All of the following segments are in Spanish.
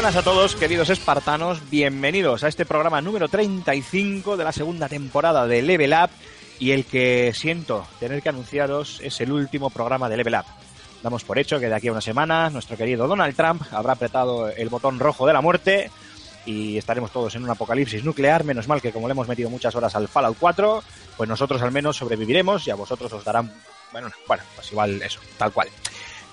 Buenas a todos, queridos espartanos. Bienvenidos a este programa número 35 de la segunda temporada de Level Up. Y el que siento tener que anunciaros es el último programa de Level Up. Damos por hecho que de aquí a una semana nuestro querido Donald Trump habrá apretado el botón rojo de la muerte y estaremos todos en un apocalipsis nuclear. Menos mal que como le hemos metido muchas horas al Fallout 4, pues nosotros al menos sobreviviremos y a vosotros os darán, bueno, bueno, pues igual eso, tal cual.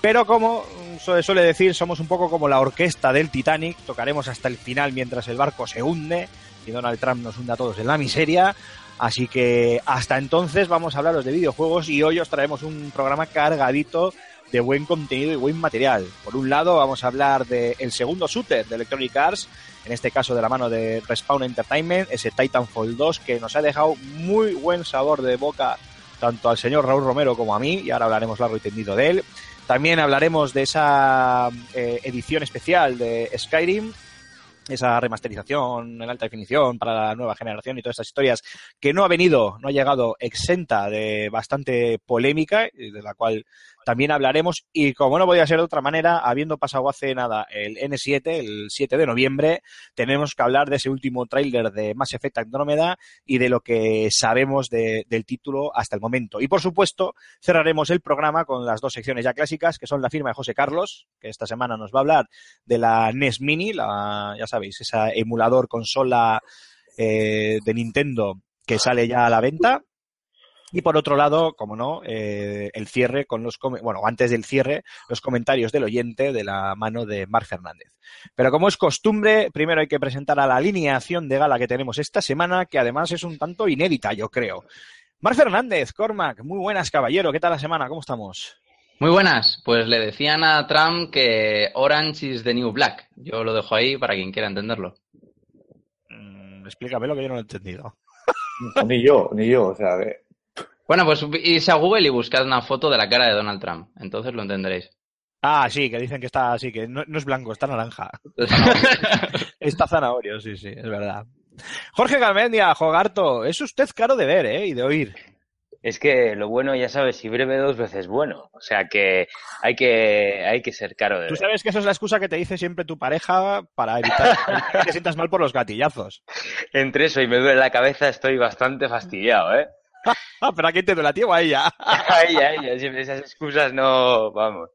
Pero como se suele decir, somos un poco como la orquesta del Titanic, tocaremos hasta el final mientras el barco se hunde y Donald Trump nos hunda a todos en la miseria. Así que hasta entonces vamos a hablaros de videojuegos y hoy os traemos un programa cargadito de buen contenido y buen material. Por un lado vamos a hablar del el segundo shooter de Electronic Arts, en este caso de la mano de Respawn Entertainment, ese Titanfall 2 que nos ha dejado muy buen sabor de boca tanto al señor Raúl Romero como a mí, y ahora hablaremos largo y tendido de él. También hablaremos de esa eh, edición especial de Skyrim, esa remasterización en alta definición para la nueva generación y todas estas historias que no ha venido, no ha llegado exenta de bastante polémica, de la cual también hablaremos. Y como no podía ser de otra manera, habiendo pasado hace nada el N7, el 7 de noviembre, tenemos que hablar de ese último tráiler de Mass Effect Andrómeda y de lo que sabemos de- del título hasta el momento. Y por supuesto, cerraremos el programa con las dos secciones ya clásicas, que son la firma de José Carlos, que esta semana nos va a hablar de la NES Mini, la, ya sabéis, esa emulador consola eh, de Nintendo que sale ya a la venta. Y por otro lado, como no, eh, el cierre con los, bueno, antes del cierre, los comentarios del oyente de la mano de Marc Fernández. Pero como es costumbre, primero hay que presentar a la alineación de gala que tenemos esta semana, que además es un tanto inédita, yo creo. Marc Fernández, Cormac, muy buenas, caballero. ¿Qué tal la semana? ¿Cómo estamos? Muy buenas, pues le decían a Trump que Orange is the new black. Yo lo dejo ahí para quien quiera entenderlo. Mm, explícame lo que yo no lo he entendido. Ni yo, ni yo, o sea, que- Bueno, pues irse a Google y buscad una foto de la cara de Donald Trump. Entonces lo entenderéis. Ah, sí, que dicen que está así, que no, no es blanco, está naranja. Está zanahorio, sí, sí, es verdad. Jorge Galmendia, Jogarto, es usted caro de ver, ¿eh? Y de oír. Es que lo bueno, ya sabes, si breve dos veces bueno. O sea que hay que, hay que ser caro de Tú ver. sabes que eso es la excusa que te dice siempre tu pareja para evitar que te sientas mal por los gatillazos. Entre eso y me duele la cabeza estoy bastante fastidiado, ¿eh? Ah, pero ¿a quién te duele a ti o a ella? Ay, ay, siempre esas excusas no, vamos.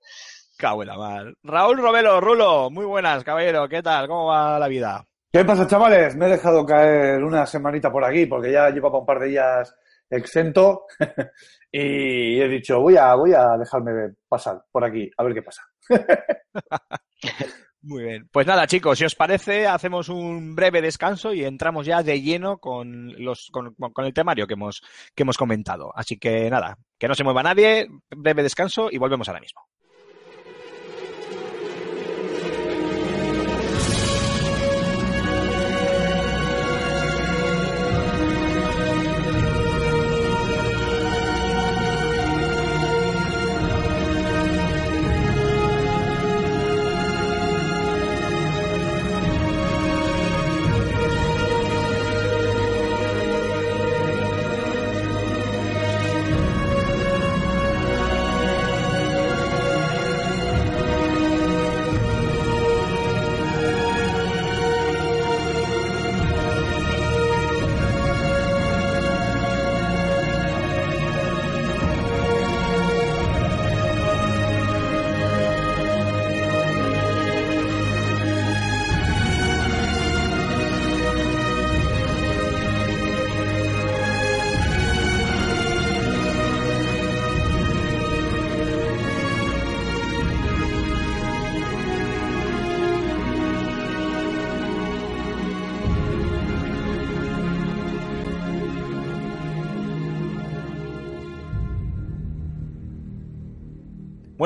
Cago en la mar. Raúl Robelo, Rulo, muy buenas, caballero, ¿qué tal? ¿Cómo va la vida? ¿Qué pasa, chavales? Me he dejado caer una semanita por aquí porque ya llevaba un par de días exento y he dicho, voy a, voy a dejarme pasar por aquí, a ver qué pasa. Muy bien. Pues nada, chicos, si os parece, hacemos un breve descanso y entramos ya de lleno con los con, con el temario que hemos, que hemos comentado. Así que nada, que no se mueva nadie, breve descanso y volvemos ahora mismo.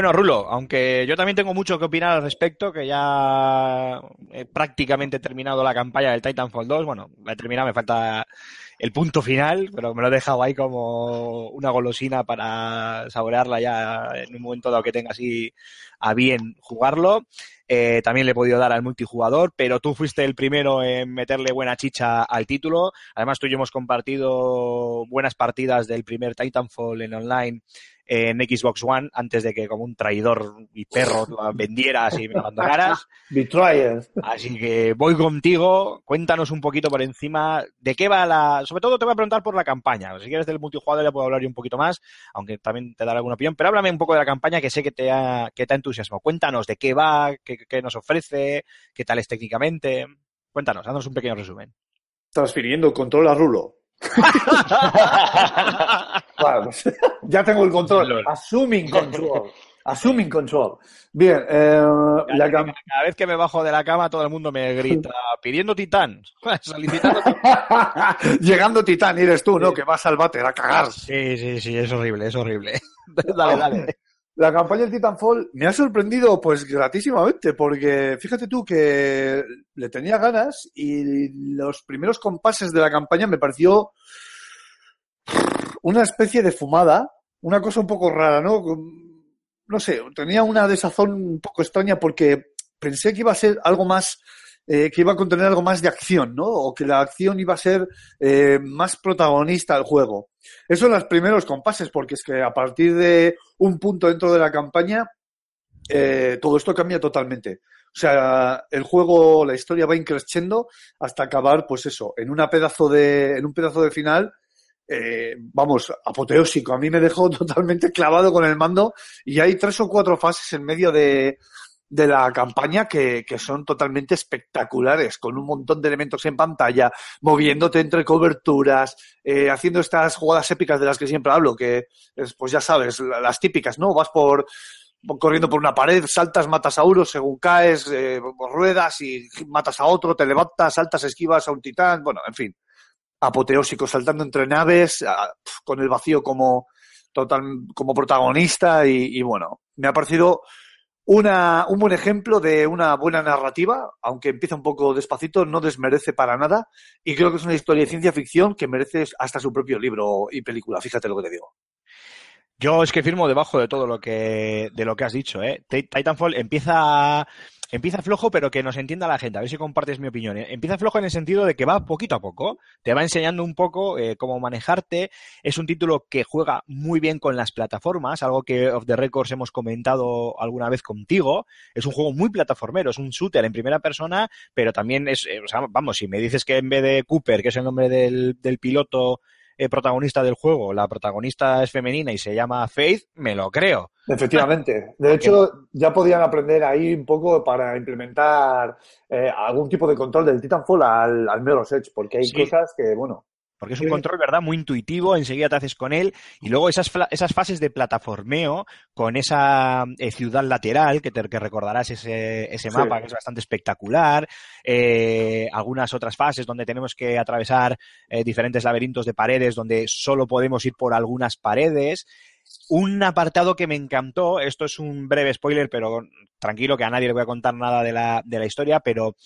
Bueno, Rulo, aunque yo también tengo mucho que opinar al respecto, que ya he prácticamente terminado la campaña del Titanfall 2, bueno, la he terminado, me falta el punto final, pero me lo he dejado ahí como una golosina para saborearla ya en un momento dado que tenga así a bien jugarlo. Eh, también le he podido dar al multijugador, pero tú fuiste el primero en meterle buena chicha al título. Además, tú y yo hemos compartido buenas partidas del primer Titanfall en online en Xbox One antes de que como un traidor y perro la vendieras y me abandonaras. Betrayers. Así que voy contigo, cuéntanos un poquito por encima de qué va la... Sobre todo te voy a preguntar por la campaña. Si quieres del multijugador ya puedo hablar yo un poquito más, aunque también te daré alguna opinión, pero háblame un poco de la campaña que sé que te ha, que te ha entusiasmado. Cuéntanos de qué va, qué, qué nos ofrece, qué tal es técnicamente. Cuéntanos, haznos un pequeño resumen. Transfiriendo control a Rulo. Pues, ya tengo el control. Assuming control. Assuming control. Bien, eh, la cam- Cada vez que me bajo de la cama todo el mundo me grita pidiendo titán, solicitando titán. Llegando Titán, eres tú, ¿no? Que vas al váter a cagar. Sí, sí, sí, es horrible, es horrible. dale, dale. La campaña del Titanfall me ha sorprendido pues gratísimamente porque fíjate tú que le tenía ganas y los primeros compases de la campaña me pareció una especie de fumada, una cosa un poco rara, ¿no? No sé, tenía una desazón un poco extraña porque pensé que iba a ser algo más, eh, que iba a contener algo más de acción, ¿no? O que la acción iba a ser eh, más protagonista del juego. Eso en los primeros compases, porque es que a partir de un punto dentro de la campaña, eh, todo esto cambia totalmente. O sea, el juego, la historia va increciendo hasta acabar, pues eso, en una pedazo de, en un pedazo de final, eh, vamos, apoteósico. A mí me dejó totalmente clavado con el mando y hay tres o cuatro fases en medio de, de la campaña que, que son totalmente espectaculares, con un montón de elementos en pantalla, moviéndote entre coberturas, eh, haciendo estas jugadas épicas de las que siempre hablo, que es, pues ya sabes, la- las típicas, ¿no? Vas por corriendo por una pared, saltas, matas a uno, según caes, eh, ruedas y matas a otro, te levantas, saltas, esquivas a un titán, bueno, en fin, apoteósico, saltando entre naves, con el vacío como total, como protagonista y bueno, me ha parecido una, un buen ejemplo de una buena narrativa, aunque empieza un poco despacito, no desmerece para nada y creo que es una historia de ciencia ficción que merece hasta su propio libro y película, fíjate lo que te digo. Yo es que firmo debajo de todo lo que de lo que has dicho, ¿eh? Ti- Titanfall empieza empieza flojo, pero que nos entienda la gente. A ver si compartes mi opinión. ¿eh? Empieza flojo en el sentido de que va poquito a poco, te va enseñando un poco eh, cómo manejarte. Es un título que juega muy bien con las plataformas, algo que off the records hemos comentado alguna vez contigo. Es un juego muy plataformero, es un shooter en primera persona, pero también es, eh, o sea, vamos, si me dices que en vez de Cooper, que es el nombre del, del piloto eh, protagonista del juego, la protagonista es femenina y se llama Faith, me lo creo. Efectivamente. De hecho, ya podían aprender ahí un poco para implementar eh, algún tipo de control del Titanfall al, al Mirror's Edge, porque hay Sí. cosas que, bueno, Porque es un control, ¿verdad? Muy intuitivo, enseguida te haces con él. Y luego esas, esas fases de plataformeo con esa eh, ciudad lateral, que te que recordarás ese, ese Sí. mapa que es bastante espectacular. eh, algunas otras fases donde tenemos que atravesar eh, diferentes laberintos de paredes donde solo podemos ir por algunas paredes. Un apartado que me encantó, esto es un breve spoiler, pero tranquilo que a nadie le voy a contar nada de la, de la historia, pero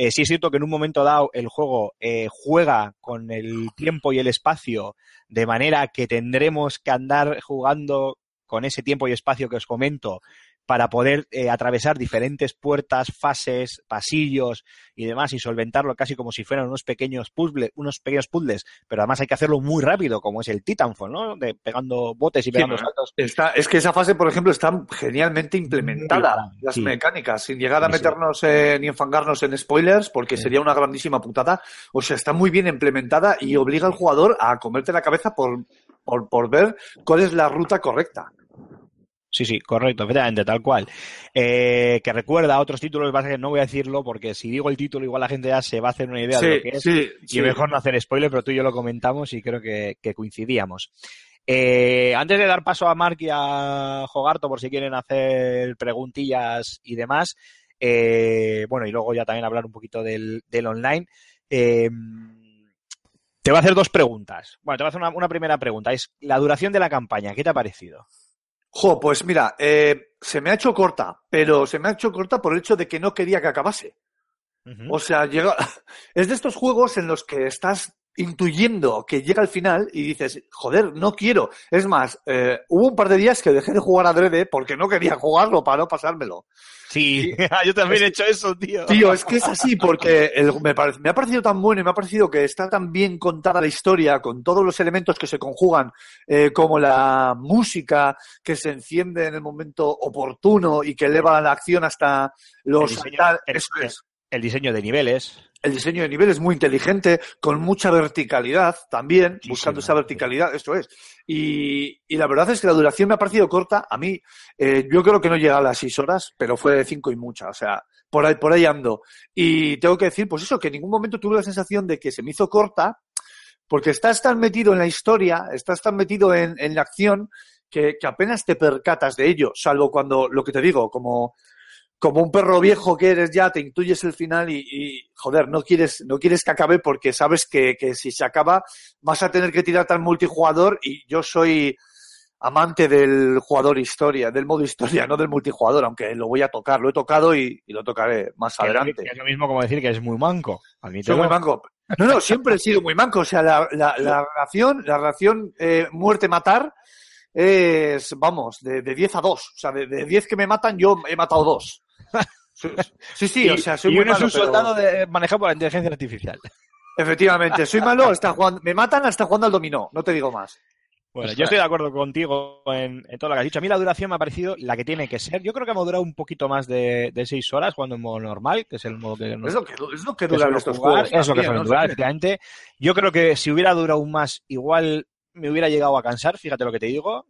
eh, sí es cierto que en un momento dado el juego eh, juega con el tiempo y el espacio de manera que tendremos que andar jugando con ese tiempo y espacio que os comento para poder eh, atravesar diferentes puertas, fases, pasillos y demás y solventarlo casi como si fueran unos pequeños puzzles, unos pequeños puzzles, pero además hay que hacerlo muy rápido, como es el Titanfall, ¿no? De pegando botes y pegando Sí, saltos. está, es que esa fase, por ejemplo, está genialmente implementada. Las sí. mecánicas, sin llegar a meternos eh, ni enfangarnos en spoilers, porque sería una grandísima putada. O sea, está muy bien implementada y obliga al jugador a comerte la cabeza por, por, por ver cuál es la ruta correcta. Sí, sí, correcto, efectivamente, tal cual. Eh, que recuerda a otros títulos, pasa que no voy a decirlo porque si digo el título igual la gente ya se va a hacer una idea de lo que es. sí, Y mejor no hacer spoiler, pero tú y yo lo comentamos y creo que, que coincidíamos. Eh, antes de dar paso a Mark y a Jogarto, por si quieren hacer preguntillas y demás, eh, bueno, y luego ya también hablar un poquito del, del online, eh, te voy a hacer dos preguntas. Bueno, te voy a hacer una, una primera pregunta. Es la duración de la campaña, ¿qué te ha parecido? Jo, pues mira, eh, se me ha hecho corta, pero se me ha hecho corta por el hecho de que no quería que acabase. O sea, llega... es de estos juegos en los que estás intuyendo que llega al final y dices, joder, no quiero. Es más, eh, hubo un par de días que dejé de jugar a Drede porque no quería jugarlo para no pasármelo. Sí, yo también he hecho eso, tío. Tío, es que es así porque el- me, me ha parecido tan bueno y me ha parecido que está tan bien contada la historia con todos los elementos que se conjugan, eh, como la música que se enciende en el momento oportuno y que eleva la acción hasta los... El diseño- tal- el- eso es. El diseño de niveles. El diseño de nivel es muy inteligente, con mucha verticalidad también, buscando esa sí. verticalidad, esto es. Y, y la verdad es que la duración me ha parecido corta. A mí, eh, yo creo que no llega a las seis horas, pero fue de cinco y mucha. O sea, por ahí, por ahí ando. Y tengo que decir, pues eso, que en ningún momento tuve la sensación de que se me hizo corta, porque estás tan metido en la historia, estás tan metido en, en la acción, que, que apenas te percatas de ello, salvo cuando, lo que te digo, como, como un perro viejo que eres ya, te intuyes el final y, y, joder, no quieres, no quieres que acabe porque sabes que, que si se acaba vas a tener que tirarte al multijugador y yo soy amante del jugador historia, del modo historia, no del multijugador, aunque lo voy a tocar, lo he tocado y, y lo tocaré más Que adelante. es lo mismo como decir que es muy manco. Soy muy manco. No, no, siempre he sido muy manco. O sea, la, la, la relación, la relación eh, muerte-matar es, vamos, de, de 10 a 2. O sea, de, de 10 que me matan, yo he matado dos. Sí, Sí, Y- o sea, soy y muy uno es malo, un pero- soldado de- manejado por la inteligencia artificial. Efectivamente, soy malo, está jugando, me matan hasta jugando al dominó, no te digo más. Bueno, yo estoy de acuerdo contigo en, en todo lo que has dicho. A mí la duración me ha parecido la que tiene que ser. Yo creo que hemos durado un poquito más de, de seis horas jugando en modo normal, que es el modo que nos Es lo que, es lo que duran estos jugar, juegos. es lo que suelen durar, efectivamente. Yo creo que si hubiera durado aún más, igual me hubiera llegado a cansar, fíjate lo que te digo.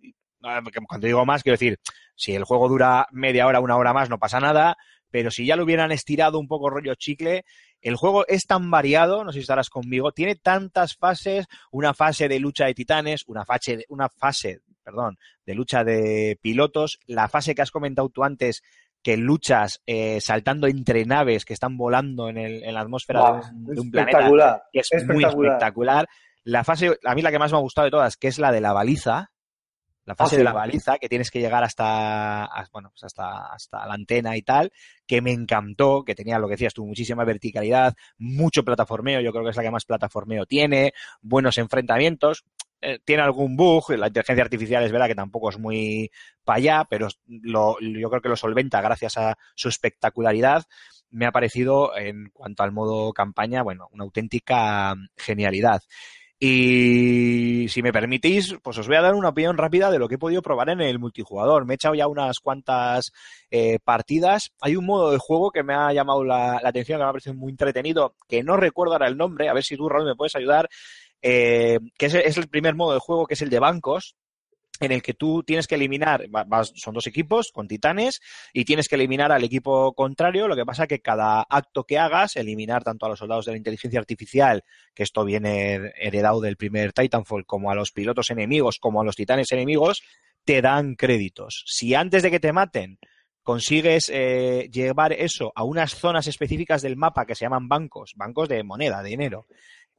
Ah, Cuando digo más, quiero decir, si el juego dura media hora, una hora más, no pasa nada, pero si ya lo hubieran estirado un poco rollo chicle, el juego es tan variado, no sé si estarás conmigo, tiene tantas fases, una fase de lucha de titanes, una fase, una fase, perdón, de lucha de pilotos, la fase que has comentado tú antes, que luchas eh, saltando entre naves que están volando en, el- en la atmósfera de un, de un planeta, que es muy espectacular. espectacular. La fase, a mí la que más me ha gustado de todas, que es la de la baliza, la fase Ah, sí. de la baliza, que tienes que llegar hasta, bueno, pues hasta, hasta la antena y tal, que me encantó, que tenía lo que decías tú, muchísima verticalidad, mucho plataformeo, yo creo que es la que más plataformeo tiene, buenos enfrentamientos, eh, tiene algún bug, la inteligencia artificial es verdad que tampoco es muy para allá, pero lo, yo creo que lo solventa gracias a su espectacularidad. Me ha parecido, en cuanto al modo campaña, bueno, una auténtica genialidad. Y si me permitís, pues os voy a dar una opinión rápida de lo que he podido probar en el multijugador. Me he echado ya unas cuantas eh, partidas. Hay un modo de juego que me ha llamado la, atención, que me ha parecido muy entretenido, que no recuerdo ahora el nombre, a ver si tú, Raúl, me puedes ayudar, eh, que es el primer modo de juego, que es el de bancos, en el que tú tienes que eliminar, son dos equipos con titanes y tienes que eliminar al equipo contrario. Lo que pasa que cada acto que hagas, eliminar tanto a los soldados de la inteligencia artificial, que esto viene heredado del primer Titanfall, como a los pilotos enemigos, como a los titanes enemigos, te dan créditos. Si antes de que te maten consigues eh, llevar eso a unas zonas específicas del mapa que se llaman bancos, bancos de moneda, de dinero,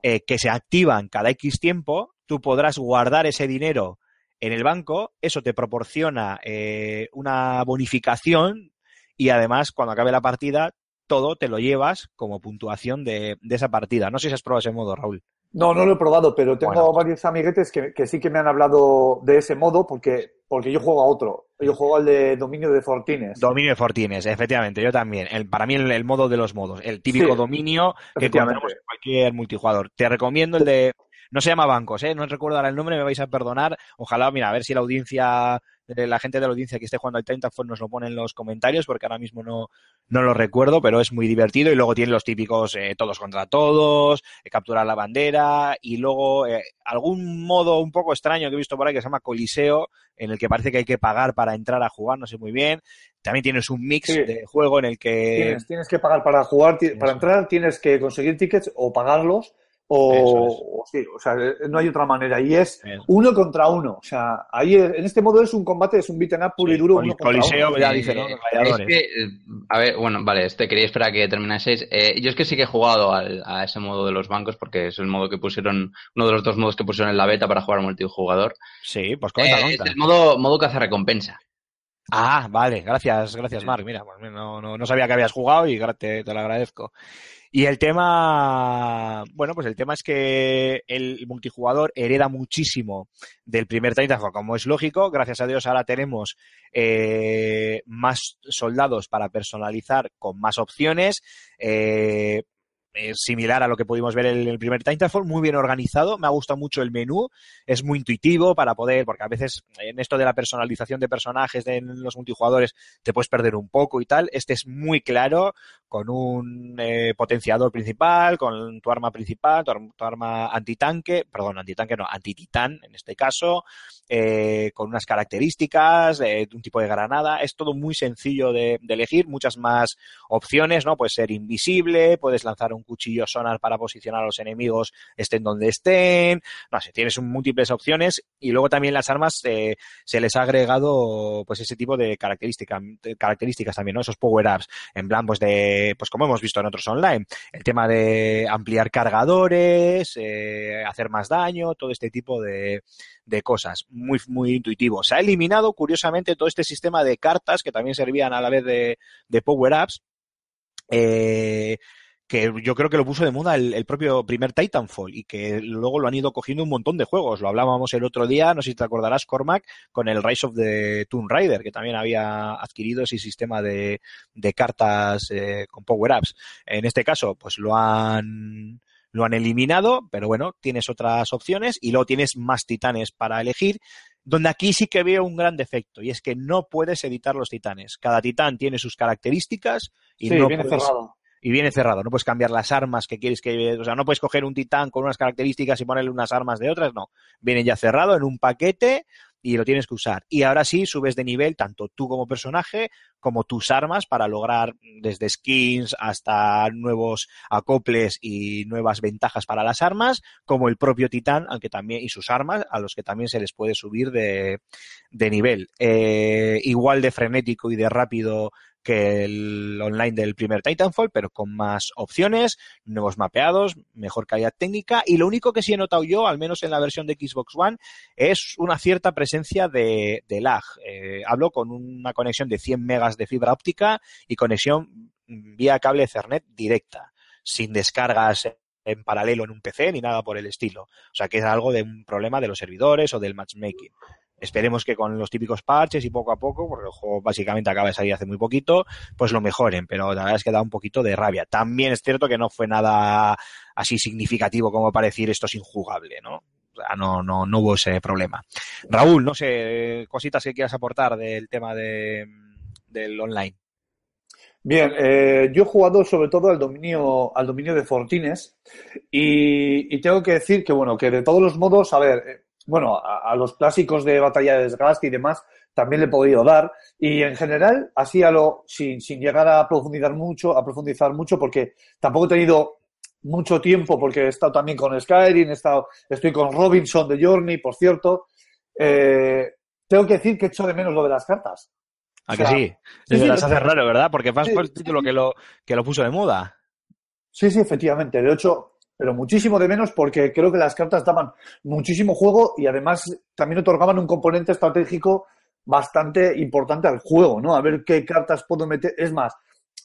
eh, que se activan cada X tiempo, tú podrás guardar ese dinero en el banco, eso te proporciona eh, una bonificación y además cuando acabe la partida todo te lo llevas como puntuación de, de esa partida. No sé si has probado ese modo, Raúl. No, no lo he probado, pero tengo Bueno. varios amiguetes que, que sí que me han hablado de ese modo porque, porque yo juego a otro. Yo juego al de dominio de Fortines. Dominio de Fortines, efectivamente, yo también. El, para mí el, el modo de los modos, el típico Sí, dominio que encontramos en cualquier multijugador. Te recomiendo el de... No se llama bancos, ¿eh? No recuerdo ahora el nombre, me vais a perdonar. Ojalá, mira, a ver si la audiencia, eh, la gente de la audiencia que esté jugando al 30 pues nos lo pone en los comentarios, porque ahora mismo no, no lo recuerdo, pero es muy divertido. Y luego tiene los típicos eh, todos contra todos, eh, capturar la bandera, y luego eh, algún modo un poco extraño que he visto por ahí que se llama Coliseo, en el que parece que hay que pagar para entrar a jugar, no sé muy bien. También tienes un mix Sí. de juego en el que Tienes, tienes que pagar para jugar, para entrar tienes que conseguir tickets o pagarlos o, es. sí, o sea, no hay otra manera. Y es uno contra uno. O sea, ahí en este modo es un combate, es un beaten up puro y duro. Uno Coliseo, uno. ya Eh, dice, ¿no? Es que, eh, a ver, bueno, vale, este quería esperar a que terminaseis. Eh, yo es que sí que he jugado al- a ese modo de los bancos porque es el modo que pusieron, uno de los dos modos que pusieron en la beta para jugar multijugador. Sí, pues comenta, Eh, comenta. es el modo, modo recompensa. Ah, vale, gracias, gracias, Mark. Mira, pues no, no, no sabía que habías jugado y te, te lo agradezco. Y el tema, bueno, pues el tema es que el multijugador hereda muchísimo del primer Titanfall, como es lógico. Gracias a Dios ahora tenemos eh, más soldados para personalizar con más opciones. Eh, es similar a lo que pudimos ver en el primer Titanfall, muy bien organizado, me ha gustado mucho el menú, es muy intuitivo para poder, porque a veces en esto de la personalización de personajes de en los multijugadores te puedes perder un poco y tal, este es muy claro, con un eh, potenciador principal, con tu arma principal, tu, ar- tu arma antitanque, perdón, antitanque no, antititán en este caso, eh, con unas características, eh, un tipo de granada, es todo muy sencillo de, de elegir, muchas más opciones, ¿no? Puedes ser invisible, puedes lanzar un cuchillo sonar para posicionar a los enemigos estén donde estén, no sé, tienes múltiples opciones y luego también las armas eh, se les ha agregado pues ese tipo de características, características también, ¿no? Esos power-ups, en plan pues de, pues como hemos visto en otros online, el tema de ampliar cargadores, eh, hacer más daño, todo este tipo de, de cosas, muy, muy intuitivo. Se ha eliminado, curiosamente, todo este sistema de cartas que también servían a la vez de, de power-ups, eh, que yo creo que lo puso de moda el, el, propio primer Titanfall y que luego lo han ido cogiendo un montón de juegos. Lo hablábamos el otro día, no sé si te acordarás, Cormac, con el Rise of the Tomb Raider, que también había adquirido ese sistema de, de cartas eh, con power-ups. En este caso, pues lo han lo han eliminado, pero bueno, tienes otras opciones y luego tienes más titanes para elegir, donde aquí sí que veo un gran defecto y es que no puedes editar los titanes. Cada titán tiene sus características y sí, no puedes, cerrado. Y viene cerrado. No puedes cambiar las armas que quieres que, o sea, no puedes coger un titán con unas características y ponerle unas armas de otras, no. Viene ya cerrado en un paquete y lo tienes que usar. Y ahora sí subes de nivel tanto tú como personaje como tus armas para lograr desde skins hasta nuevos acoples y nuevas ventajas para las armas, como el propio titán, aunque también, y sus armas, a los que también se les puede subir de, de nivel. Eh, igual de frenético y de rápido que el online del primer Titanfall, pero con más opciones, nuevos mapeados, mejor calidad técnica y lo único que sí he notado yo, al menos en la versión de Xbox One, es una cierta presencia de, de lag. Eh, hablo con una conexión de 100 megas de fibra óptica y conexión vía cable Ethernet directa, sin descargas en paralelo en un PC ni nada por el estilo. O sea que es algo de un problema de los servidores o del matchmaking. Esperemos que con los típicos parches y poco a poco, porque el juego básicamente acaba de salir hace muy poquito, pues lo mejoren, pero la verdad es que da un poquito de rabia. También es cierto que no fue nada así significativo como para decir esto es injugable, ¿no? O sea, no, no, no hubo ese problema. Raúl, no sé, cositas que quieras aportar del tema de, del online. Bien, eh, yo he jugado sobre todo al dominio, al dominio de Fortines y, tengo que decir que, bueno, que de todos los modos, a ver, eh, bueno, a, a, los clásicos de batalla de desgaste y demás también le he podido dar y en general, así a lo, sin, sin llegar a profundizar mucho, a profundizar mucho porque tampoco he tenido mucho tiempo porque he estado también con Skyrim, he estado, estoy con Robinson de Journey, por cierto. Eh, tengo que decir que echo de menos lo de las cartas. ¿A que o sea, sí? sí, sí las hace raro, ¿verdad? Porque Fans fue el título que lo, que lo puso de moda. Sí, sí, efectivamente. De hecho, pero muchísimo de menos porque creo que las cartas daban muchísimo juego y además también otorgaban un componente estratégico bastante importante al juego, ¿no? A ver qué cartas puedo meter. Es más,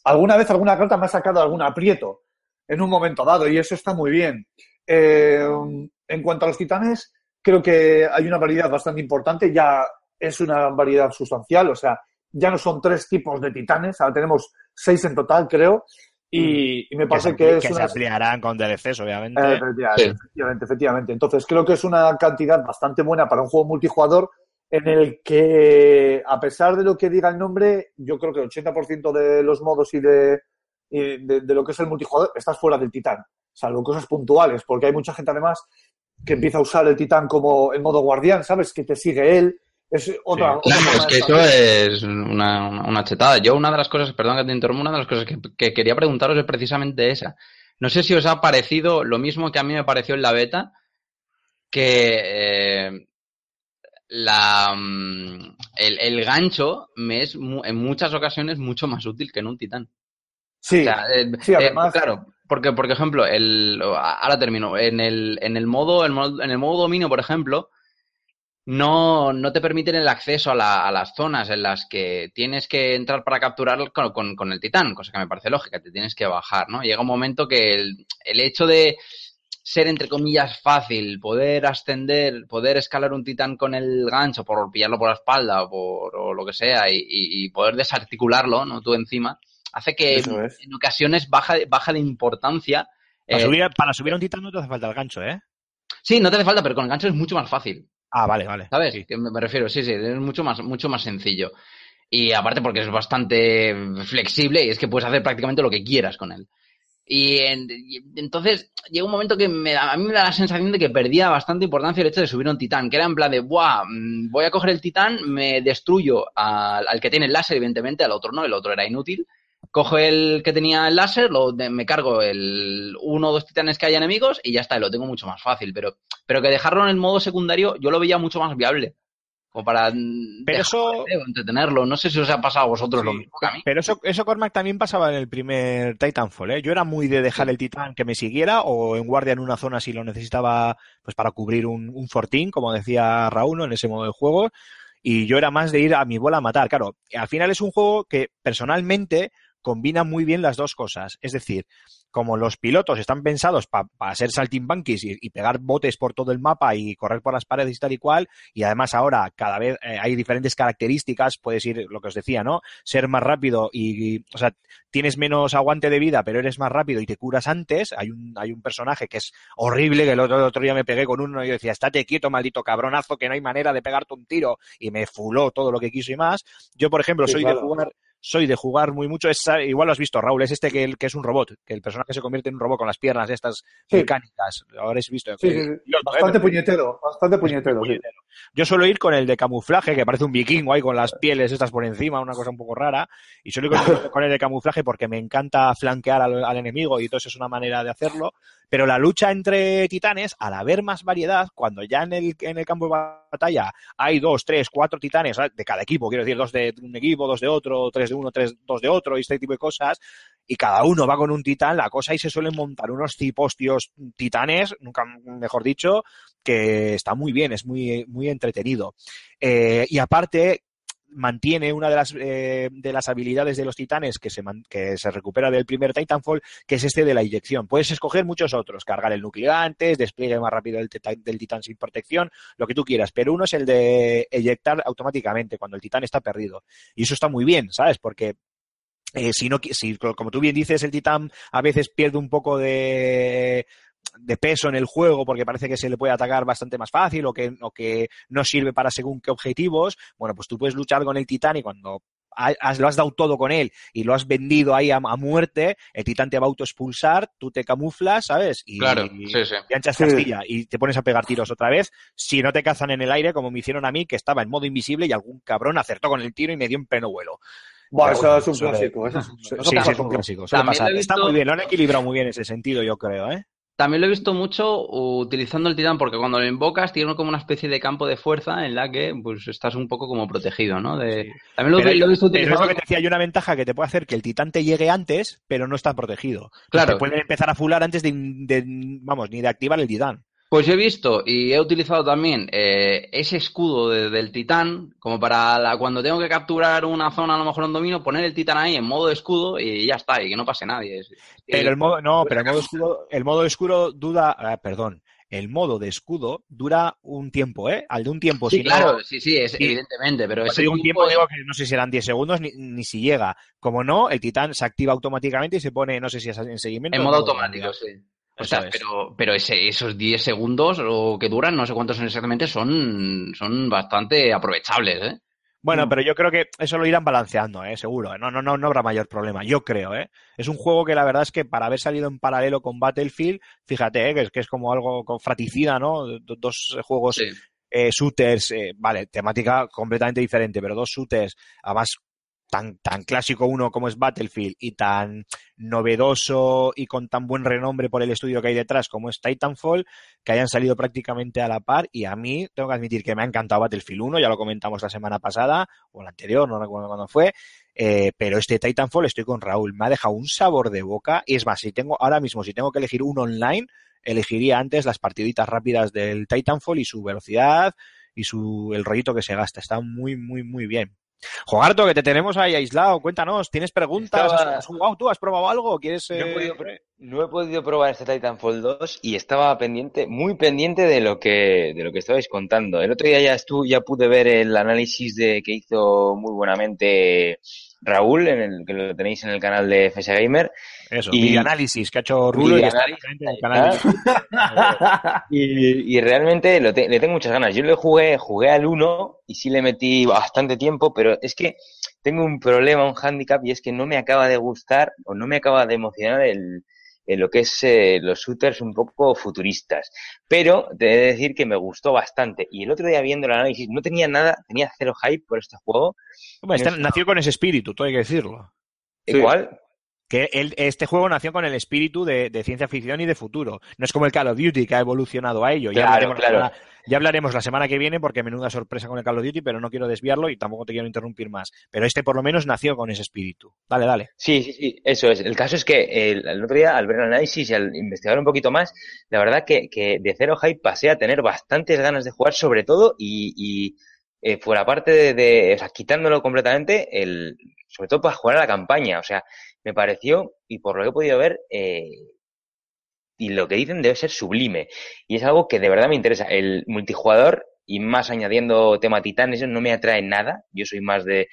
alguna vez alguna carta me ha sacado algún aprieto en un momento dado y eso está muy bien. Eh, en cuanto a los titanes, creo que hay una variedad bastante importante, ya es una variedad sustancial, o sea, ya no son tres tipos de titanes, ahora tenemos seis en total, creo, y, y me parece que, que, es que una... se ampliarán con DLCs, obviamente. Eh, efectivamente, sí. efectivamente, efectivamente. Entonces, creo que es una cantidad bastante buena para un juego multijugador en el que, a pesar de lo que diga el nombre, yo creo que el 80% de los modos y de, y de, de, lo que es el multijugador estás fuera del titán, salvo cosas puntuales, porque hay mucha gente además que empieza a usar el titán como el modo guardián, ¿sabes? Que te sigue él. Es otra, sí, claro, es que eso es una, una, chetada. Yo una de las cosas, perdón que te interrumpa, una de las cosas que, que, quería preguntaros es precisamente esa. No sé si os ha parecido lo mismo que a mí me pareció en la beta, que eh, la, mm, el, el gancho me es en muchas ocasiones mucho más útil que en un titán. Sí, O sea, eh, sí, eh, además. claro, porque, por ejemplo, el, ahora termino. En el, en el modo, el modo- en el modo dominio, por ejemplo, no, no te permiten el acceso a, la- a las zonas en las que tienes que entrar para capturar con, con- con el titán, cosa que me parece lógica, te tienes que bajar, ¿no? Llega un momento que el, el hecho de ser, entre comillas, fácil, poder ascender, poder escalar un titán con el gancho, por pillarlo por la espalda o, por, o lo que sea, y, y- y poder desarticularlo, ¿no? Tú encima, hace que es. en ocasiones baja, baja de importancia. Para, eh, subir, para subir a un titán no te hace falta el gancho, ¿eh? sí, no te hace falta, pero con el gancho es mucho más fácil. Ah, vale, vale. ¿Sabes? Sí. Que me refiero, sí, sí, es mucho más, mucho más sencillo. Y aparte porque es bastante flexible y es que puedes hacer prácticamente lo que quieras con él. Y, en- y entonces llega un momento que me da- a mí me da la sensación de que perdía bastante importancia el hecho de subir un titán, que era en plan de, ¡buah! mm, Voy a coger el titán, me destruyo al, al que tiene el láser, evidentemente, al otro no, el otro era inútil. Cojo el que tenía el láser, lo, me cargo el uno o dos titanes que hay enemigos y ya está, y lo tengo mucho más fácil. Pero, pero que dejarlo en el modo secundario yo lo veía mucho más viable. Como para mm, Pero dejarlo, eso- eh, entretenerlo. No sé si os ha pasado a vosotros lo mismo que a mí. Pero eso, eso Cormac también pasaba en el primer Titanfall, ¿eh? Yo era muy de dejar el titán que me siguiera o en guardia en una zona si lo necesitaba pues para cubrir un, un fortín, como decía Raúl, en ese modo de juego. Y yo era más de ir a mi bola a matar. Claro, al final es un juego que personalmente combina muy bien las dos cosas. Es decir, como los pilotos están pensados para ser saltimbanquis y, y pegar botes por todo el mapa y correr por las paredes y tal y cual, y además ahora cada vez eh, hay diferentes características, puedes ir, lo que os decía, ¿no? Ser más rápido y, y, o sea, tienes menos aguante de vida, pero eres más rápido y te curas antes. Hay un, hay un personaje que es horrible, que el otro, el otro día me pegué con uno y yo decía, estate quieto, maldito cabronazo, que no hay manera de pegarte un tiro, y me fuló todo lo que quiso y más. Yo, por ejemplo, Sí, soy claro. de jugar soy de jugar muy mucho. Es, igual lo has visto, Raúl, es este que, el- que es un robot, que el personaje se convierte en un robot con las piernas estas Sí. mecánicas. Ahora habéis visto. Sí, sí, ¿eh? Bastante puñetero, bastante puñetero. Yo suelo ir con el de camuflaje, que parece un vikingo ahí con las pieles estas por encima, una cosa un poco rara. Y suelo ir con, con el de camuflaje porque me encanta flanquear al, al enemigo y entonces es una manera de hacerlo. Pero la lucha entre titanes, al haber más variedad, cuando ya en el, en el campo de batalla hay dos, tres, cuatro titanes de cada equipo, quiero decir, dos de un equipo, dos de otro, tres de uno, tres, dos de otro, y este tipo de cosas, y cada uno va con un titán, la cosa ahí se suelen montar unos cipostios titanes, nunca mejor dicho, que está muy bien, es muy, muy entretenido. Eh, y aparte, mantiene una de las, eh, de las habilidades de los titanes que se, man- que se recupera del primer Titanfall, que es este de la inyección. Puedes escoger muchos otros, cargar el núcleo antes, despliegue más rápido del, tita- del titán sin protección, lo que tú quieras, pero uno es el de eyectar automáticamente cuando el titán está perdido. Y eso está muy bien, ¿sabes? Porque eh, si no, si, como tú bien dices, el titán a veces pierde un poco de, de peso en el juego porque parece que se le puede atacar bastante más fácil o que, o que no sirve para según qué objetivos, bueno, pues tú puedes luchar con el titán y cuando has- lo has dado todo con él y lo has vendido ahí a, a muerte, el titán te va a autoexpulsar, tú te camuflas, ¿sabes? Y, Claro, sí, sí. y anchas Sí. Castilla y te pones a pegar tiros otra vez. Si no te cazan en el aire, como me hicieron a mí, que estaba en modo invisible y algún cabrón acertó con el tiro y me dio en pleno vuelo. Eso es un clásico. Eso es un, eso Sí, sí, es un clásico. Está muy bien, lo han equilibrado muy bien en ese sentido, yo creo, ¿eh? También lo he visto mucho utilizando el titán, porque cuando lo invocas tiene como una especie de campo de fuerza en la que pues estás un poco como protegido, ¿no? De... También lo, Pero, lo he visto pero es lo que te decía, hay una ventaja que te puede hacer que el titán te llegue antes, pero no está protegido. Claro. Te pueden empezar a fular antes de, de- vamos, ni de activar el titán. Pues yo he visto y he utilizado también eh, ese escudo de- del titán, como para la- cuando tengo que capturar una zona, a lo mejor un domino, poner el titán ahí en modo escudo y ya está, y que no pase nadie. Es- Pero el modo, no, pero el modo escudo, el modo escudo dura, ah, perdón, el modo de escudo dura un tiempo, ¿eh? Al de un tiempo. Sí, si no- claro, sí, sí, es, Sí. evidentemente, pero ese digo un tiempo digo que no sé si eran 10 segundos ni, ni si llega. Como no, el titán se activa automáticamente y se pone, no sé si es en seguimiento. en modo automático, sí. O sea, pero, pero ese, esos 10 segundos o que duran, no sé cuántos son exactamente, son, son bastante aprovechables, ¿eh? Bueno, Mm. pero yo creo que eso lo irán balanceando, ¿eh? seguro. ¿eh? No, no, no, no habrá mayor problema, yo creo. ¿eh? Es un juego que la verdad es que para haber salido en paralelo con Battlefield, fíjate, ¿eh? que, es, que es como algo con fraticida, ¿no? Do- Dos juegos Sí. eh, shooters, eh, vale, temática completamente diferente, pero dos shooters, además tan, tan clásico uno como es Battlefield y tan novedoso y con tan buen renombre por el estudio que hay detrás como es Titanfall, que hayan salido prácticamente a la par y a mí tengo que admitir que me ha encantado Battlefield 1, ya lo comentamos la semana pasada o la anterior, no recuerdo cuándo fue, eh, pero este Titanfall estoy con Raúl, me ha dejado un sabor de boca y es más, si tengo ahora mismo, si tengo que elegir uno online, elegiría antes las partiditas rápidas del Titanfall y su velocidad y su el rollito que se gasta, está muy muy muy bien. Jogarto, que te tenemos ahí aislado, cuéntanos, ¿tienes preguntas? Estaba- ¿Has jugado tú? ¿Has probado algo? ¿Quieres...? No he, eh, podido, pro- no he podido probar este Titanfall 2 y estaba pendiente, muy pendiente de lo que, de lo que estabais contando. El otro día ya estuve, ya pude ver el análisis de que hizo muy buenamente Raúl, en el que lo tenéis en el canal de FS Gamer. Eso, y- videoanálisis que ha hecho Rulo y está en el canal. Y, y realmente lo te- le tengo muchas ganas. Yo le jugué, jugué al 1 y sí le metí bastante tiempo, pero es que tengo un problema, un hándicap, y es que no me acaba de gustar o no me acaba de emocionar el, el lo que es eh, los shooters un poco futuristas. Pero te he de decir que me gustó bastante. Y el otro día viendo el análisis, no tenía nada, tenía cero hype por este juego. Hombre, este nació con ese espíritu, todo hay que decirlo. Sí. Igual, Que el- este juego nació con el espíritu de, de ciencia ficción y de futuro. No es como el Call of Duty que ha evolucionado a ello. Ya, Claro, la claro. Ya hablaremos la semana que viene porque menuda sorpresa con el Call of Duty, pero no quiero desviarlo y tampoco te quiero interrumpir más. Pero este por lo menos nació con ese espíritu. Dale, dale. Sí, sí, sí, eso es. El caso es que el, el otro día, al ver el análisis y al investigar un poquito más, la verdad que, que de cero hype pasé a tener bastantes ganas de jugar, sobre todo, y, y eh, fuera parte de, de- o sea, quitándolo completamente, el, sobre todo para jugar a la campaña. O sea, me pareció, y por lo que he podido ver, eh, y lo que dicen debe ser sublime. Y es algo que de verdad me interesa. El multijugador, y más añadiendo tema titán, eso no me atrae nada. Yo soy más de,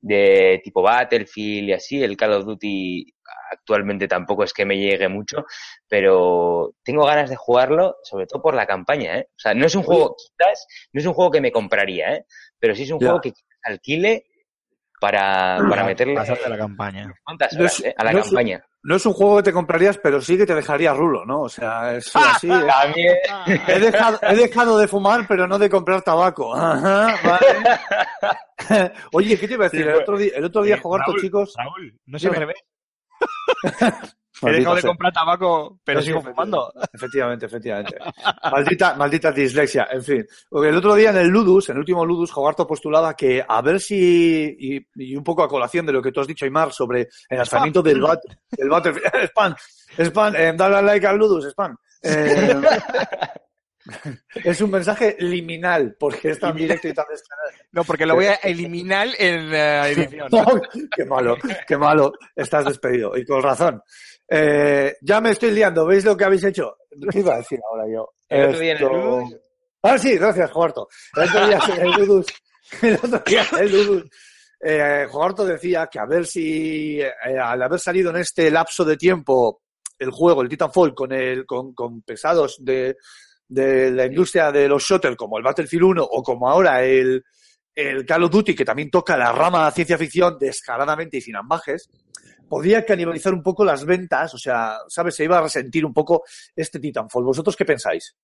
de tipo Battlefield y así. El Call of Duty actualmente tampoco es que me llegue mucho, pero tengo ganas de jugarlo, sobre todo por la campaña, ¿eh? O sea, no es un juego, quizás, no es un juego que me compraría, ¿eh? Pero sí es un Ya. juego que alquile para, para meterle Pasarte la campaña. cuántas No horas, es- ¿eh? A la no es- campaña. No es un juego que te comprarías, pero sí que te dejaría rulo, ¿no? O sea, es así. ¿eh? He dejado, he dejado de fumar, pero no de comprar tabaco. Ajá, vale. Oye, ¿qué te iba a decir? Sí, el, otro día, el otro día Eh, jugar con chicos. Raúl, no sé al revés. He dejado de comprar tabaco, pero Sí, sigo fumando. Efectivamente, efectivamente. Maldita, maldita dislexia, en fin. El otro día en el Ludus, en el último Ludus, Jogarto postulaba que a ver si, y, y un poco a colación de lo que tú has dicho, Aymar, sobre el lanzamiento del, del Battlefield. Spam, spam, eh, dale al like al Ludus, spam. Eh, es un mensaje liminal, porque es tan directo y tan descarado. No, porque lo voy a eliminar en la edición. qué malo, qué malo. Estás despedido. Y con razón. Eh, ya me estoy liando. ¿Veis lo que habéis hecho? ¿Qué iba a decir ahora yo? El otro día en el Esto- Ludus. Ah, sí, gracias, Jogarto. El otro día en el Ludus, el otro día en el Ludus, eh, Jogarto decía que a ver si, eh, al haber salido en este lapso de tiempo el juego, el Titanfall, con, el, con, con pesados de, de la industria de los shooters como el Battlefield 1 o como ahora el, el Call of Duty, que también toca la rama ciencia ficción descaradamente y sin ambajes, podría canibalizar un poco las ventas, o sea, ¿sabes? Se iba a resentir un poco este Titanfall. ¿Vosotros qué pensáis?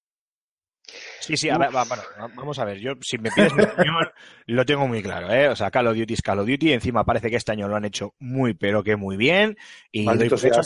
Sí, sí, a ver, va- bueno, vamos a ver. Yo, si me pides mi opinión, lo tengo muy claro, ¿eh? O sea, Call of Duty es Call of Duty. Encima parece que este año lo han hecho muy, pero que muy bien. Y doy, por hecho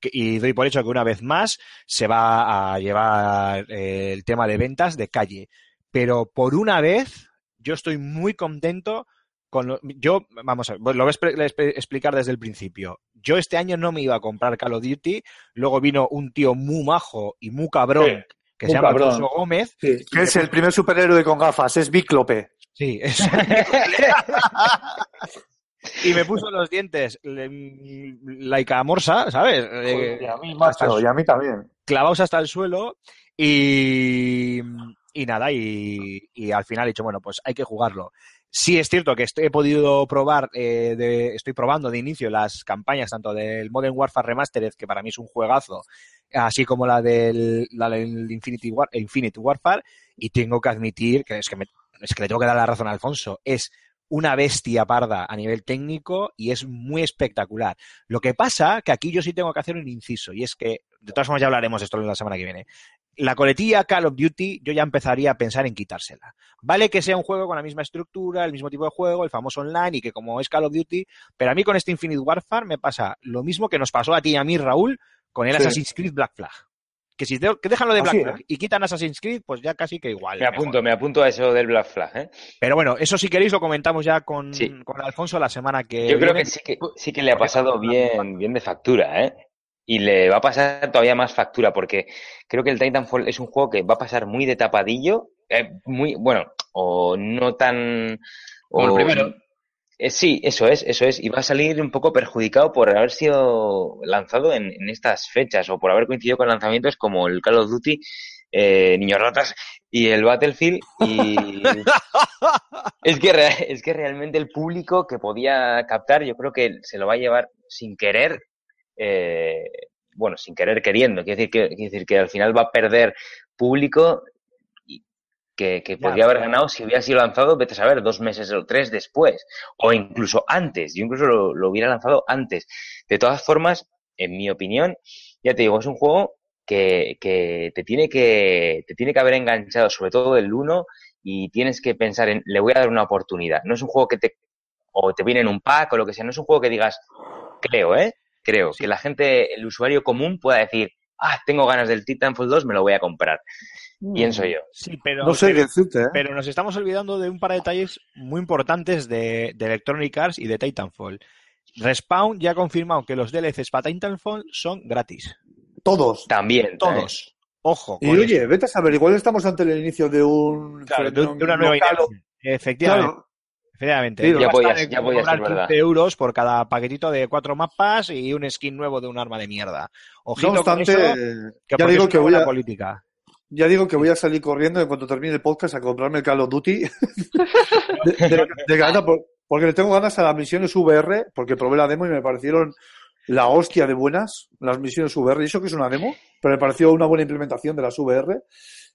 que- y doy por hecho que una vez más se va a llevar eh, el tema de ventas de calle. Pero por una vez, yo estoy muy contento con lo, yo, vamos a ver, lo voy a expl- expl- explicar desde el principio. Yo este año no me iba a comprar Call of Duty, luego vino un tío muy majo y muy cabrón Sí, que muy se llama. Alfonso Gómez, que es el primer superhéroe con gafas, es Bíclope. Sí, es- y me puso los dientes laica morsa, ¿sabes? Eh, y a mí, hasta macho, el- y a mí también. clavados hasta el suelo y, y nada, y, y al final he dicho, bueno, pues hay que jugarlo. Sí es cierto que estoy- he podido probar, eh, de- estoy probando de inicio las campañas tanto del Modern Warfare Remastered, que para mí es un juegazo, así como la del, la del Infinity, War, Infinite Warfare, y tengo que admitir que es que, me- es que le tengo que dar la razón a Alfonso, es una bestia parda a nivel técnico y es muy espectacular. Lo que pasa que aquí yo sí tengo que hacer un inciso y es que, de todas formas ya hablaremos de esto la semana que viene, la coletilla Call of Duty yo ya empezaría a pensar en quitársela. Vale que sea un juego con la misma estructura, el mismo tipo de juego, el famoso online y que como es Call of Duty, pero a mí con este Infinite Warfare me pasa lo mismo que nos pasó a ti y a mí, Raúl, con el Sí. Assassin's Creed Black Flag. Que si de- que dejan lo de Black Flag y quitan Assassin's Creed, pues ya casi que igual. Me mejor. apunto, me apunto a eso del Black Flag, ¿eh? Pero bueno, eso si queréis lo comentamos ya con, Sí. con Alfonso la semana que Yo creo viene. que sí que sí que le ha pasado bien, bien de factura, ¿eh? Y le va a pasar todavía más factura, porque creo que el Titanfall es un juego que va a pasar muy de tapadillo, eh, muy, bueno, o no tan... Como el o- primero. Eh, sí, eso es, eso es. Y va a salir un poco perjudicado por haber sido lanzado en, en estas fechas o por haber coincidido con lanzamientos como el Call of Duty, eh, Niños Ratas y el Battlefield. Y es, que es que realmente el público que podía captar, yo creo que se lo va a llevar sin querer, eh, bueno, sin querer queriendo. Quiere decir que, quiere decir que al final va a perder público que, podría haber ganado si hubiera sido lanzado, vete a saber, dos meses o tres después, o incluso antes. Yo incluso lo, lo hubiera lanzado antes. De todas formas, en mi opinión, ya te digo, es un juego que, que te tiene que te tiene que haber enganchado, sobre todo el 1, y tienes que pensar en, le voy a dar una oportunidad. No es un juego que te, o te viene en un pack o lo que sea, no es un juego que digas, creo, ¿eh? Creo, que la gente, el usuario común pueda decir, ah, tengo ganas del Titanfall 2, me lo voy a comprar. Pienso yo. Sí, pero, No sé qué pero, decirte, ¿eh? pero nos estamos olvidando de un par de detalles muy importantes de, de Electronic Arts y de Titanfall. Respawn ya ha confirmado que los DLCs para Titanfall son gratis. Todos. También. ¿eh? Todos. Ojo. Y oye, eso. vete a saber, igual estamos ante el inicio de un... Claro, de, de una nueva. Efectivamente. Claro, Efectivamente. Sí, ya va a podía- estar en ya podía cobrar ser verdad. 15 euros por cada paquetito de cuatro mapas y un skin nuevo de un arma de mierda. Ojito no obstante, con eso, que ya digo que voy buena a, política. Ya digo que voy a salir corriendo en cuanto termine el podcast a comprarme el Call of Duty. de, de- de gana, por- porque le tengo ganas a las misiones VR, porque probé la demo y me parecieron la hostia de buenas, las misiones VR. Y eso que es una demo, pero me pareció una buena implementación de las VR.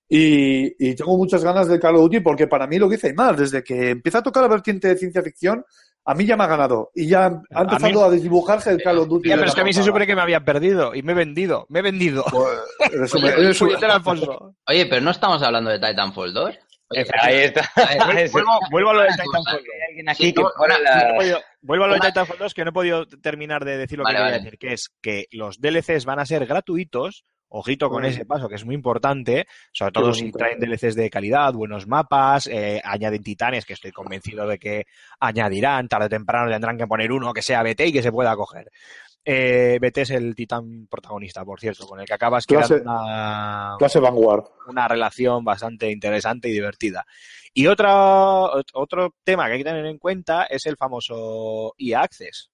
Y, y tengo muchas ganas del Call of Duty porque para mí lo que dice más, desde que empieza a tocar la vertiente de ciencia ficción, a mí ya me ha ganado. Y ya ha A empezado a, desdibujarse el Call of Duty. Ya, de pero es que a mí se supone que me había perdido y me he vendido. Me he vendido. Pues, Oye, eres un- Puñetero Alfonso. Oye, pero no estamos hablando de Titanfall 2. Oye, Ahí está. Vuelvo, vuelvo a lo de. Titanfall. Hay alguien aquí Sí, que no, pone una- la- No he podido- vuelvo a lo de Titanfall 2 que no he podido terminar de decir lo Vale, que quería vale. decir, que es que los DLCs van a ser gratuitos. Ojito con ese paso, que es muy importante, sobre todo si traen DLCs de calidad, buenos mapas, eh, añaden titanes, que estoy convencido de que añadirán, tarde o temprano tendrán que poner uno que sea BT y que se pueda coger. Eh, BT es el titán protagonista, por cierto, con el que acabas Clase- creando una, Clase Vanguard. una relación bastante interesante y divertida. Y otra, ot- otro tema que hay que tener en cuenta es el famoso EA Access.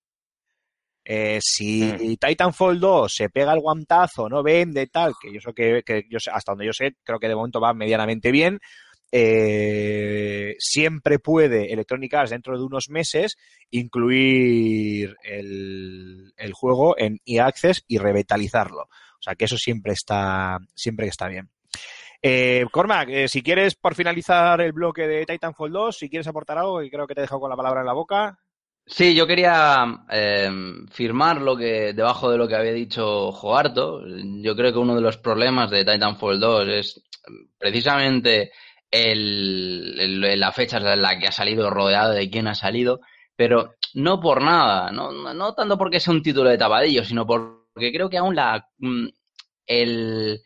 Eh, si Titanfall 2 se pega el guantazo, no vende tal, que yo sé que, que yo sé- hasta donde yo sé, creo que de momento va medianamente bien. eh, siempre puede Electronic Arts dentro de unos meses incluir el, el juego en EA Access y revitalizarlo. O sea que eso siempre está, siempre está bien. Eh, Cormac, eh, si quieres por finalizar el bloque de Titanfall 2, si quieres aportar algo, que creo que te he dejado con la palabra en la boca. Sí, yo quería eh, firmar lo que debajo de lo que había dicho Joarto. Yo creo que uno de los problemas de Titanfall 2 es precisamente el, la fecha en la que ha salido, rodeado de quién ha salido, pero no por nada, no, no, no tanto porque sea un título de tapadillo, sino porque creo que aún la mm, el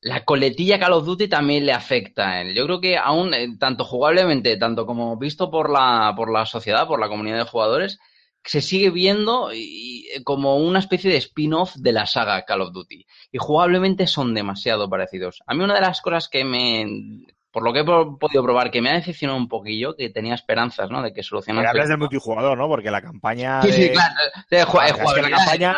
la coletilla Call of Duty también le afecta. Yo creo que aún, eh, tanto jugablemente, tanto como visto por la, por la sociedad, por la comunidad de jugadores, se sigue viendo y como una especie de spin-off de la saga Call of Duty. Y jugablemente son demasiado parecidos. A mí una de las cosas que me, por lo que he po- podido probar, que me ha decepcionado un poquillo, que tenía esperanzas, ¿no? De que Pero solucionase. hablas del multijugador, ¿no? Porque la campaña. Sí, sí, claro. De Ah, es que la campaña-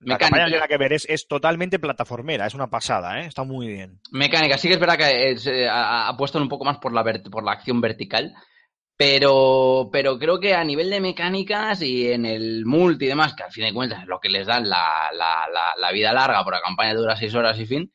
La campaña que la que ver es, es totalmente plataformera, es una pasada, ¿eh? Está muy bien. Mecánica, sí que es verdad que eh, puesto un poco más por la, por la acción vertical, pero, pero creo que a nivel de mecánicas y en el multi y demás, que al fin de cuentas es lo que les da la, la, vida larga, por la campaña dura seis horas y fin,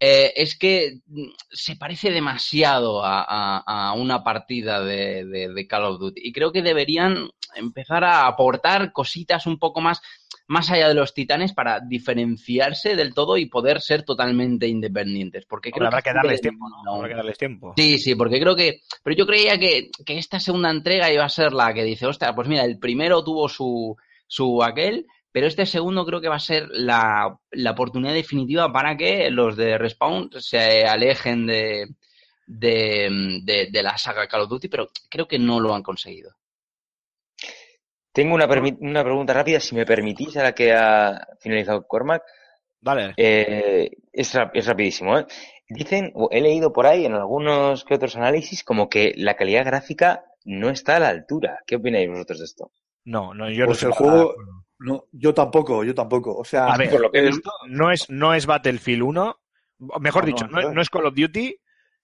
eh, es que mm, se parece demasiado a, a- a una partida de, de- de Call of Duty. Y creo que deberían empezar a aportar cositas un poco más, más allá de los titanes para diferenciarse del todo y poder ser totalmente independientes. Porque creo habrá que darles tiempo, no- ¿no? Habrá que darles tiempo. Sí, sí, porque creo que. Pero yo creía que, que esta segunda entrega iba a ser la que dice, ostras, pues mira, el primero tuvo su, su aquel, pero este segundo creo que va a ser la, la oportunidad definitiva para que los de Respawn se alejen de, de, de, de la saga Call of Duty, pero creo que no lo han conseguido. Tengo una, pregunta rápida, si me permitís, a la que ha finalizado Cormac. Vale. Eh, es, rap- es rapidísimo, ¿eh? Dicen, o he leído por ahí en algunos que otros análisis, como que la calidad gráfica no está a la altura. ¿Qué opináis vosotros de esto? No, no, yo Pues no el nada de juego-. No, yo tampoco, yo tampoco. O sea, A ver, por lo que he el- visto, no es, no es Battlefield 1, o mejor No, dicho, no, no, es- no. no es Call of Duty,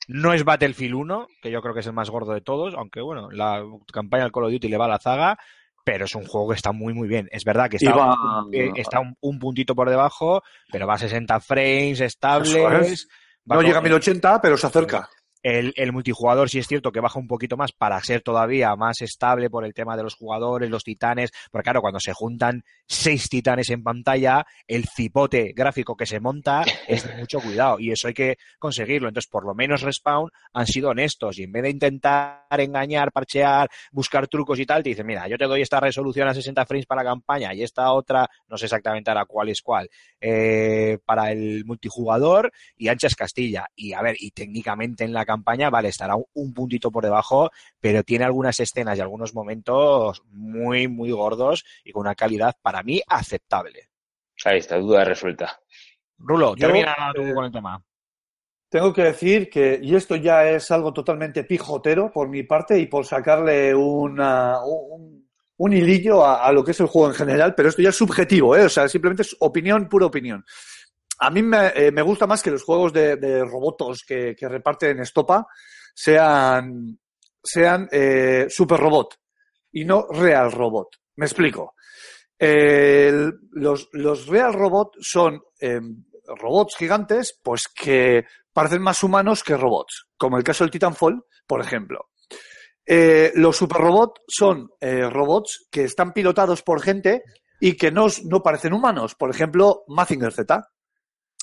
no es Battlefield 1, que yo creo que es el más gordo de todos, aunque bueno, la campaña del Call of Duty le va a la zaga, pero es un juego que está muy muy bien. Es verdad que está, un, un puntito por debajo, pero va a 60 frames estables. Es. no llega a 1080, pero se acerca. El, multijugador sí es cierto que baja un poquito más para ser todavía más estable por el tema de los jugadores, los titanes, porque claro, cuando se juntan seis titanes en pantalla, el cipote gráfico que se monta es de mucho cuidado y eso hay que conseguirlo. Entonces, por lo menos Respawn han sido honestos y en vez de intentar engañar, parchear, buscar trucos y tal, te dicen, mira, yo te doy esta resolución a 60 frames para la campaña y esta otra, no sé exactamente ahora cuál es cuál, eh, para el multijugador y ancha es Castilla. Y a ver, y técnicamente en la campaña, vale, estará un, un puntito por debajo, pero tiene algunas escenas y algunos momentos muy, muy gordos y con una calidad para mí aceptable. ahí está, duda resuelta. Rulo, termina eh, con el tema. Tengo que decir que, y esto ya es algo totalmente pijotero por mi parte y por sacarle una, un, un hilillo a, a lo que es el juego en general, pero esto ya es subjetivo, ¿eh? o sea, simplemente es opinión, pura opinión. A mí me, eh, me gusta más que los juegos de, de robotos que, que reparten estopa sean, sean eh, super robot y no real robot. Me explico. Los, los real robot son eh, robots gigantes, pues que parecen más humanos que robots, como el caso del Titanfall, por ejemplo. Eh, los superrobots son eh, robots que están pilotados por gente y que no, no parecen humanos, por ejemplo, Mazinger Z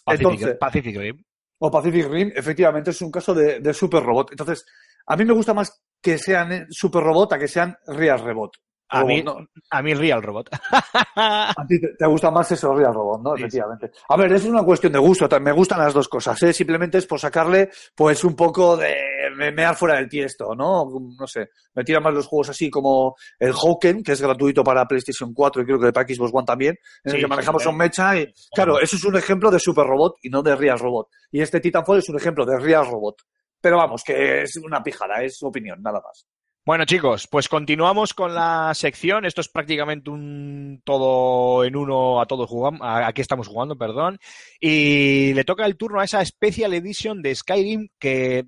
Pacific, entonces- Pacific Rim. o Pacific Rim, efectivamente es un caso de, de superrobot. Entonces, a mí me gusta más que sean eh, superrobot a que sean real robot. A Robot, mí, ¿no? a mí Real Robot. A ti te, te gusta más eso, Real Robot, ¿no? Sí, Efectivamente. A ver, es una cuestión de gusto, me gustan las dos cosas, ¿eh? Simplemente es por sacarle, pues, un poco de me- mear fuera del tiesto, ¿no? No sé, me tiran más los juegos así como el Hawken, que es gratuito para PlayStation 4 y creo que para Xbox One también, en Sí, el que manejamos sí. un mecha y, claro, eso es un ejemplo de Super Robot y no de Real Robot. Y este Titanfall es un ejemplo de Real Robot. Pero vamos, que es una pijada, es opinión, nada más. Bueno, chicos, pues continuamos con la sección. Esto es prácticamente un todo en uno a todos jugamos. Aquí estamos jugando, perdón. Y le toca el turno a esa Special Edition de Skyrim que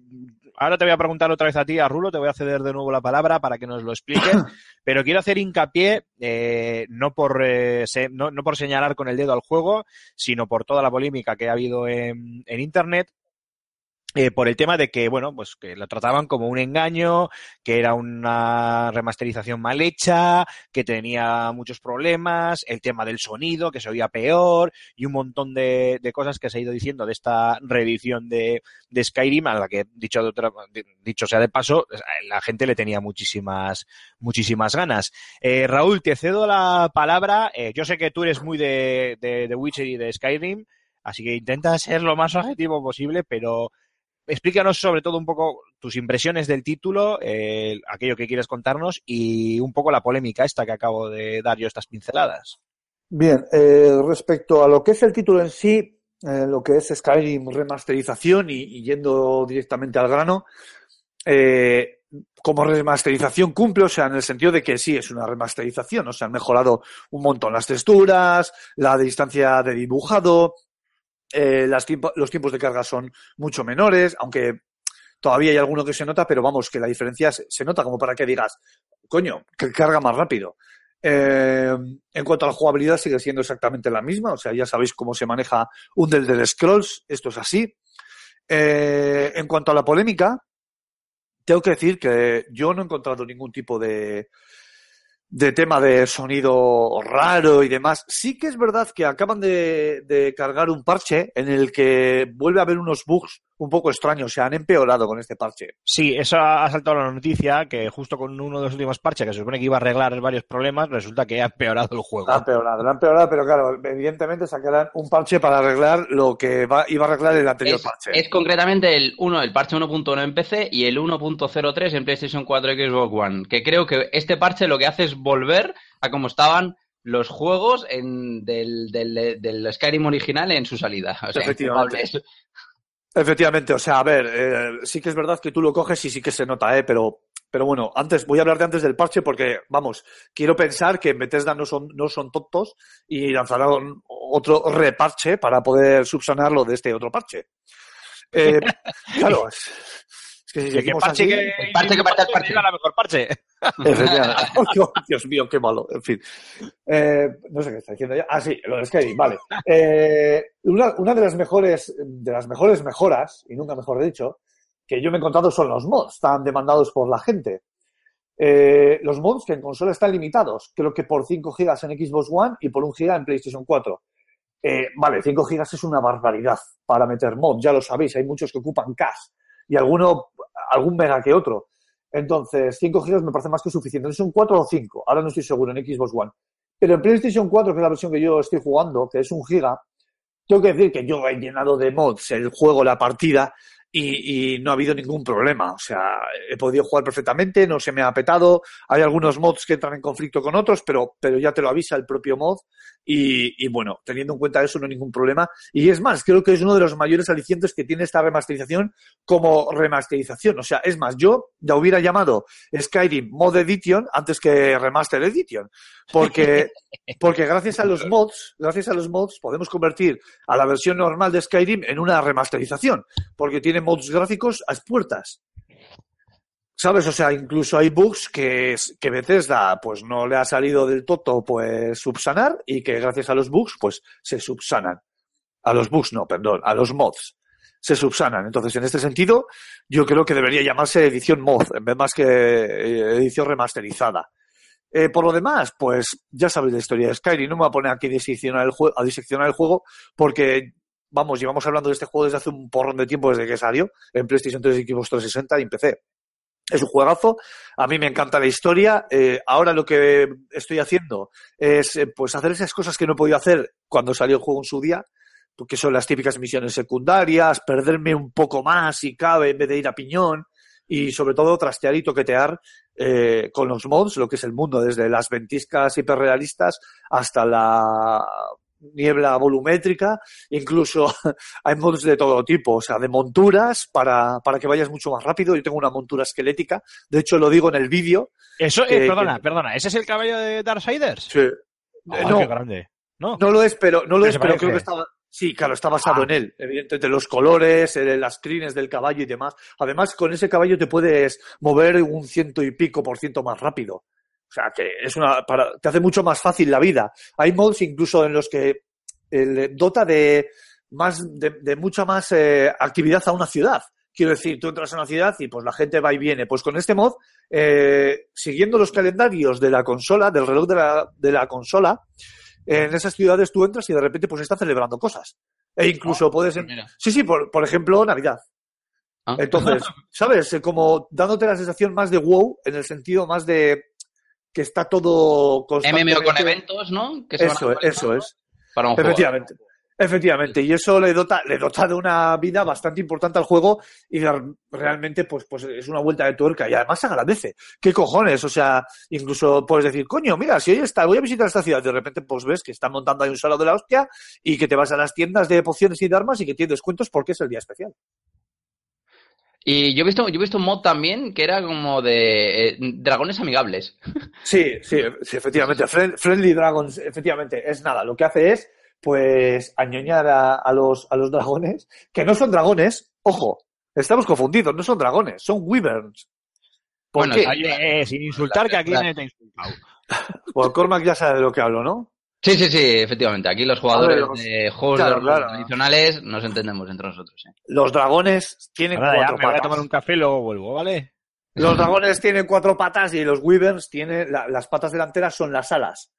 ahora te voy a preguntar otra vez a ti, a Rulo, te voy a ceder de nuevo la palabra para que nos lo expliques. Pero quiero hacer hincapié, eh, no, por, eh, se- no, no por señalar con el dedo al juego, sino por toda la polémica que ha habido en, en Internet. Eh, por el tema de que, bueno, pues que lo trataban como un engaño, que era una remasterización mal hecha, que tenía muchos problemas, el tema del sonido, que se oía peor, y un montón de, de cosas que se ha ido diciendo de esta reedición de, de Skyrim, a la que, dicho, de otra- dicho sea de paso, la gente le tenía muchísimas, muchísimas ganas. Eh, Raúl, te cedo la palabra. Eh, yo sé que tú eres muy de, de Witcher y de Skyrim, así que intenta ser lo más objetivo posible, pero explícanos sobre todo un poco tus impresiones del título, eh, aquello que quieres contarnos y un poco la polémica esta que acabo de dar yo estas pinceladas. Bien, eh, respecto a lo que es el título en sí, eh, lo que es Skyrim remasterización y, y yendo directamente al grano, como remasterización cumple, o sea, en el sentido de que sí, es una remasterización, o sea, han mejorado un montón las texturas, la distancia de dibujado, eh, las los tiempos de carga son mucho menores, aunque todavía hay alguno que se nota, pero vamos, que la diferencia se, nota como para que digas, coño, que carga más rápido. Eh, en cuanto a la jugabilidad sigue siendo exactamente la misma, o sea, ya sabéis cómo se maneja un del Scrolls, esto es así. Eh, en cuanto a la polémica, tengo que decir que yo no he encontrado ningún tipo de, de tema de sonido raro y demás. Sí que es verdad que acaban de, cargar un parche en el que vuelve a haber unos bugs un poco extraños. Se han empeorado con este parche. Sí, eso ha saltado la noticia que justo con uno de los últimos parches que se supone que iba a arreglar varios problemas, resulta que ha empeorado el juego. Ha empeorado, lo ha empeorado, pero claro, evidentemente sacarán un parche para arreglar lo que va, iba a arreglar el anterior Es, parche. es concretamente el 1, el parche 1.1 en PC y el 1.03 en PlayStation 4 y Xbox One. Que creo que este parche lo que hace es volver a como estaban los juegos en, del, del, del Skyrim original en su salida. O sea, Efectivamente. Efectivamente, o sea, a ver, eh, sí que es verdad que tú lo coges y sí que se nota, ¿eh? Pero, pero bueno, antes, voy a hablar de antes del parche porque, vamos, quiero pensar que en Bethesda no son, no son tontos y lanzarán otro reparche para poder subsanarlo de este otro parche. Eh, claro, que si Que- parche así, que, el parche que parche. era la mejor parche. Oh, Dios mío, qué malo. En fin. Eh, no sé qué está diciendo ya. Ah, sí, lo de Skyrim, vale. Eh, una, una de las mejores, de las mejores mejoras, y nunca mejor dicho, que yo me he encontrado son los mods, tan demandados por la gente. Eh, los mods que en consola están limitados, creo que por 5 gigas en Xbox One y por 1 giga en PlayStation 4. Eh, vale, 5 gigas es una barbaridad para meter mods, ya lo sabéis, hay muchos que ocupan cash y alguno, algún mega que otro. Entonces, 5 gigas me parece más que suficiente. Son 4 o 5, ahora no estoy seguro en Xbox One. Pero en PlayStation 4, que es la versión que yo estoy jugando, que es un giga, tengo que decir que yo he llenado de mods el juego, la partida, y, y no ha habido ningún problema. O sea, he podido jugar perfectamente, no se me ha petado. Hay algunos mods que entran en conflicto con otros, pero, pero ya te lo avisa el propio mod. Y, y bueno, teniendo en cuenta eso, no hay ningún problema. Y es más, creo que es uno de los mayores alicientes que tiene esta remasterización como remasterización. O sea, es más, yo ya hubiera llamado Skyrim Mod Edition antes que Remaster Edition. Porque, porque gracias a los mods, gracias a los mods, podemos convertir a la versión normal de Skyrim en una remasterización. Porque tiene mods gráficos a expuertas. ¿Sabes? O sea, incluso hay bugs que, que Bethesda pues no le ha salido del toto pues subsanar y que gracias a los bugs pues se subsanan. A los bugs no, perdón, a los mods se subsanan. Entonces, en este sentido, yo creo que debería llamarse edición mod en vez más que eh, edición remasterizada. Eh, por lo demás, pues ya sabéis la historia de Skyrim. No me voy a poner aquí a diseccionar el, a diseccionar el juego porque, vamos, llevamos hablando de este juego desde hace un porrón de tiempo, desde que salió en PlayStation 3 y Xbox 360 y en PC. Es un juegazo, a mí me encanta la historia. eh, ahora lo que estoy haciendo es eh, pues hacer esas cosas que no he podido hacer cuando salió el juego en su día, porque son las típicas misiones secundarias, perderme un poco más si cabe en vez de ir a piñón y sobre todo trastear y toquetear eh, con los mods, lo que es el mundo, desde las ventiscas hiperrealistas hasta la niebla volumétrica, incluso hay mods de todo tipo, o sea, de monturas para, para que vayas mucho más rápido. Yo tengo una montura esquelética, de hecho lo digo en el vídeo. Eso, eh, Que- perdona, que- perdona, ¿ese es el caballo de Darksiders? Sí. Eh, no, qué grande. No, no lo es, pero no lo es, pero creo que estaba. Sí, claro, está basado Ah. en él. Evidentemente, los colores, eh, las crines del caballo y demás. Además, con ese caballo te puedes mover un ciento y pico por ciento más rápido. O sea, que es una, para, te hace mucho más fácil la vida. Hay mods incluso en los que eh, dota de más, de, de mucha más eh, actividad a una ciudad. Quiero decir, tú entras a una ciudad y pues la gente va y viene. Pues con este mod, eh, siguiendo los calendarios de la consola, del reloj de la, de la consola, en esas ciudades tú entras y de repente pues está celebrando cosas. E incluso puedes... en- Mira. Sí, sí, por, por ejemplo, Navidad. Ah. Entonces, ¿sabes? Como dándote la sensación más de wow, en el sentido más de que está todo MMO con eventos, ¿no? Que se van Eso, es, eso. Para un juego. Efectivamente. Efectivamente, y eso le dota, le dota de una vida bastante importante al juego y realmente pues, pues es una vuelta de tuerca y además se agradece. ¿Qué cojones? O sea, incluso puedes decir, coño, mira, si hoy está, voy a visitar esta ciudad, de repente pues ves que están montando ahí un salón de la hostia y que te vas a las tiendas de pociones y de armas y que tienes descuentos porque es el día especial. Y yo he visto, yo he visto un mod también que era como de eh, dragones amigables. Sí, sí, sí, efectivamente. Friend- Friendly Dragons, efectivamente, es nada. Lo que hace es, pues, añoñar a, a los, a los dragones, que no son dragones, ojo, estamos confundidos, no son dragones, son wyverns. ¿Por Bueno, qué? eh, sin insultar, que aquí nadie te ha insultado. Pues Cormac ya sabe de lo que hablo, ¿no? Sí, sí, sí, efectivamente. Aquí los jugadores los- de juegos claro, de claro. tradicionales nos entendemos entre nosotros. ¿eh? Los dragones tienen Ahora ya, cuatro me voy a patas. tomar un café y luego vuelvo, ¿vale? Los dragones tienen cuatro patas y los wyverns tienen la- las patas delanteras son las alas.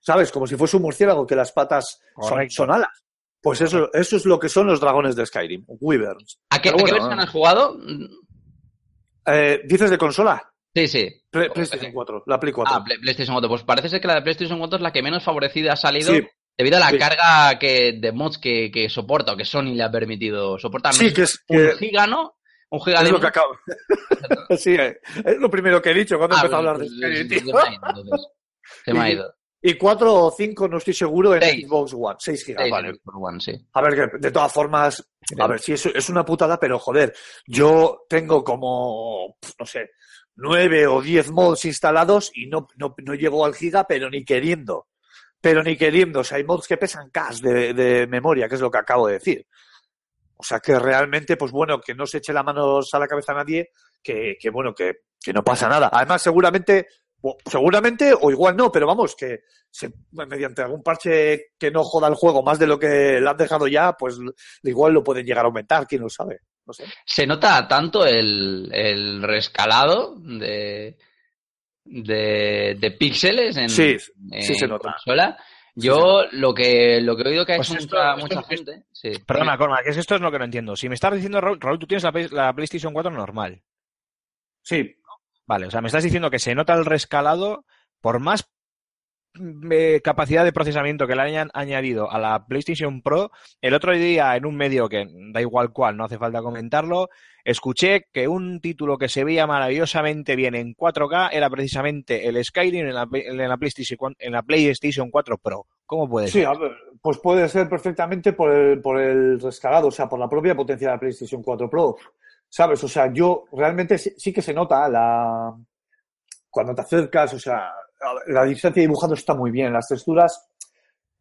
¿Sabes? Como si fuese un murciélago que las patas son, alas. Pues eso, eso es lo que son los dragones de Skyrim, wyverns. ¿A qué, Pero a qué bueno, versión has jugado? Eh, ¿Dices de consola? Sí, sí. Play- PlayStation 4, la Play 4. Ah, Play- PlayStation 4. Pues parece ser que la de PlayStation 4 es la que menos favorecida ha salido Sí. debido a la Sí. carga que, de mods que, que soporta o que Sony le ha permitido soportar. sí, que es, un que giga, ¿no? Un giga es de lo que acabo. sí, eh, es lo primero que he dicho cuando Ah, empezó a pues, hablar de pues, se tío. me ha ido, entonces. Se me ha Y- ido. Y 4 o 5, no estoy seguro, en Seis. Xbox One. 6 gigas, Sí, vale. One, sí. A ver, que de todas formas, a ver, sí, es, es una putada, pero joder, yo tengo como, no sé, nueve o diez mods instalados y no, no, no llego al giga, pero ni queriendo. Pero ni queriendo. O sea, hay mods que pesan cash de, memoria, que es lo que acabo de decir. O sea, que realmente, pues bueno, que no se eche la mano a la cabeza a nadie, que, que bueno, que, que no pasa nada. Además, seguramente, seguramente, o igual no, pero vamos, que mediante algún parche que no joda el juego más de lo que le han dejado ya, pues igual lo pueden llegar a aumentar, quién lo sabe. No sé. Se nota tanto el, el rescalado de, de, de píxeles en, Sí, sí en se nota. consola. Sí Yo lo que lo que he oído que ha Pues hecho esto- mucha, esto- mucha esto- gente. Sí. Perdona, Cormac, que es esto es lo que no entiendo. Si me estás diciendo, Raúl, Raúl, tú tienes la, la PlayStation 4 normal. Sí, Vale, o sea, me estás diciendo que se nota el rescalado por más eh, capacidad de procesamiento que le hayan añadido a la PlayStation Pro. El otro día, en un medio que da igual cuál, no hace falta comentarlo, escuché que un título que se veía maravillosamente bien en 4K era precisamente el Skyrim en la, en la PlayStation, en la PlayStation 4 Pro. ¿Cómo puede sí, ser? ver, pues puede ser perfectamente por el, por el rescalado, o sea, por la propia potencia de la PlayStation 4 Pro. ¿Sabes? O sea, yo realmente sí, sí que se nota la cuando te acercas, o sea, la distancia dibujando está muy bien, las texturas,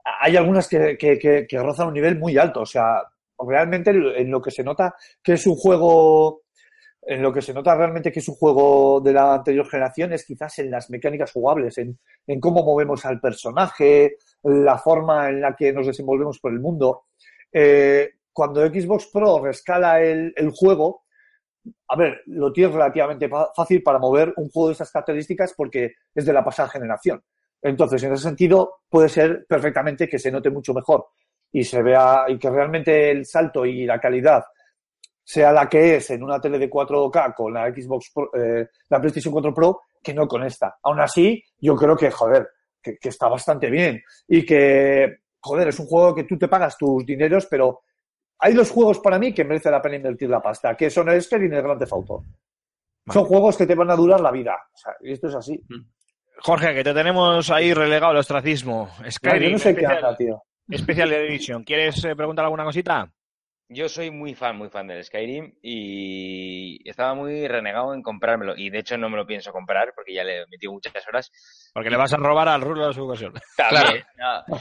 hay algunas que, rozan un nivel muy alto, o sea, realmente en lo que se nota que es un juego, en lo que se nota realmente que es un juego de la anterior generación es quizás en las mecánicas jugables, en, cómo movemos al personaje, la forma en la que nos desenvolvemos por el mundo. Eh, cuando Xbox Pro rescala el juego, a ver, lo tiene relativamente fácil para mover un juego de estas características porque es de la pasada generación. Entonces, en ese sentido, puede ser perfectamente que se note mucho mejor y se vea y que realmente el salto y la calidad sea la que es en una tele de 4K con la Xbox Pro- eh, la PlayStation 4 Pro que no con esta. Aún así, yo creo que, joder, que, que está bastante bien y que, joder, es un juego que tú te pagas tus dineros, pero hay dos juegos para mí que merece la pena invertir la pasta, que son el Skyrim y el Grand Theft Auto. Son juegos que te van a durar la vida. O sea, y esto es así. Jorge, que te tenemos ahí relegado al ostracismo. yo Skyrim, no sé qué Special, anda, tío. Special Edition. ¿Quieres eh, preguntar alguna cosita? Yo soy muy fan, muy fan del Skyrim y estaba muy renegado en comprármelo. Y de hecho no me lo pienso comprar porque ya le he metido muchas horas. Porque le vas a robar al Rulo de su ocasión. También, no,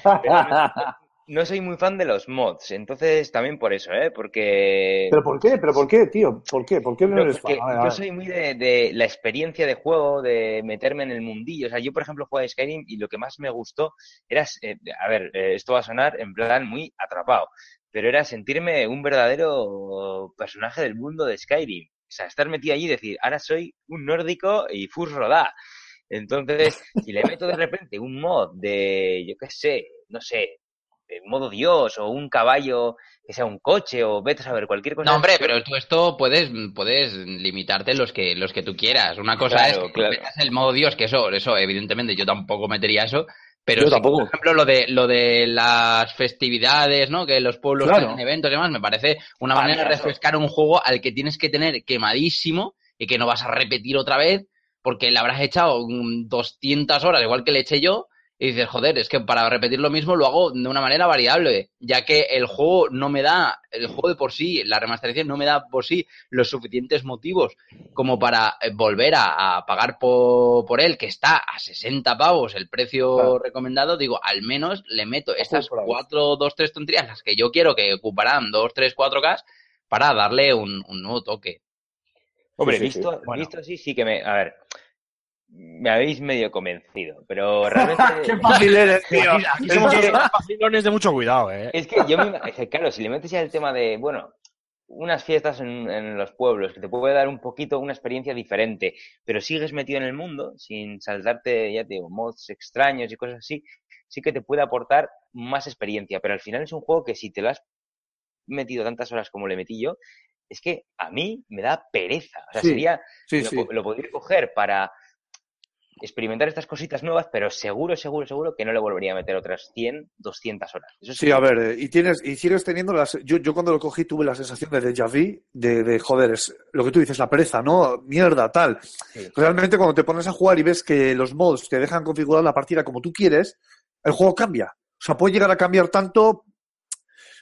no, soy muy fan de los mods, entonces también por eso, ¿eh? Porque... ¿Pero por qué? ¿Pero por qué, tío? ¿Por qué? ¿Por qué no eres porque fan? A ver, a yo soy muy de, de la experiencia de juego, de meterme en el mundillo. O sea, yo, por ejemplo, jugué a Skyrim y lo que más me gustó era, eh, a ver, eh, esto va a sonar en plan muy atrapado, pero era sentirme un verdadero personaje del mundo de Skyrim. O sea, estar metido allí y decir, ahora soy un nórdico y Fus Rodá. Entonces, si le meto de repente un mod de, yo qué sé, no sé, modo Dios o un caballo que sea un coche o vete a saber cualquier cosa. No, hombre, pero tú esto puedes, puedes limitarte los que, los que tú quieras. Una cosa Claro, es que claro. metas el modo Dios, que eso, eso, evidentemente, yo tampoco metería eso. Pero Yo sí que, tampoco. por ejemplo, lo de, lo de las festividades, ¿no? Que los pueblos Claro. tienen eventos y demás, me parece una manera de refrescar un juego al que tienes que tener quemadísimo y que no vas a repetir otra vez porque le habrás echado mm, 200 horas, igual que le eché yo, y dices, joder, es que para repetir lo mismo lo hago de una manera variable, ya que el juego no me da, el juego de por sí, la remasterización no me da por sí los suficientes motivos como para eh, volver a, a pagar por, por él, que está a 60 pavos el precio Claro. recomendado, digo, al menos le meto estas por ahí. cuatro, dos, tres tonterías, las que yo quiero que ocuparán dos, tres, cuatro K, para darle un, un nuevo toque. Hombre, Sí, sí, sí. visto, Bueno. visto así, sí que me. A ver. Me habéis medio convencido, pero realmente... Qué fácil eres, tío. Aquí, somos Es que- unos vacilones de mucho cuidado, ¿eh? Es que yo me ima- es que, claro, si le metes ya el tema de, bueno, unas fiestas en, en los pueblos, que te puede dar un poquito una experiencia diferente, pero sigues metido en el mundo, sin saltarte, ya te digo, mods extraños y cosas así, sí que te puede aportar más experiencia, pero al final es un juego que si te lo has metido tantas horas como le metí yo, es que a mí me da pereza. O sea, Sí, sería, Sí, lo, sí. lo podría coger para experimentar estas cositas nuevas, pero seguro, seguro, seguro que no le volvería a meter otras 100, 200 horas. Eso Sí, a ver, y tienes, y sigues teniendo las, yo, yo cuando lo cogí tuve la sensación de déjà vu, de, de joder, es lo que tú dices, la pereza, ¿no? Mierda, tal. Sí. Realmente cuando te pones a jugar y ves que los mods te dejan configurar la partida como tú quieres, el juego cambia. O sea, puede llegar a cambiar tanto.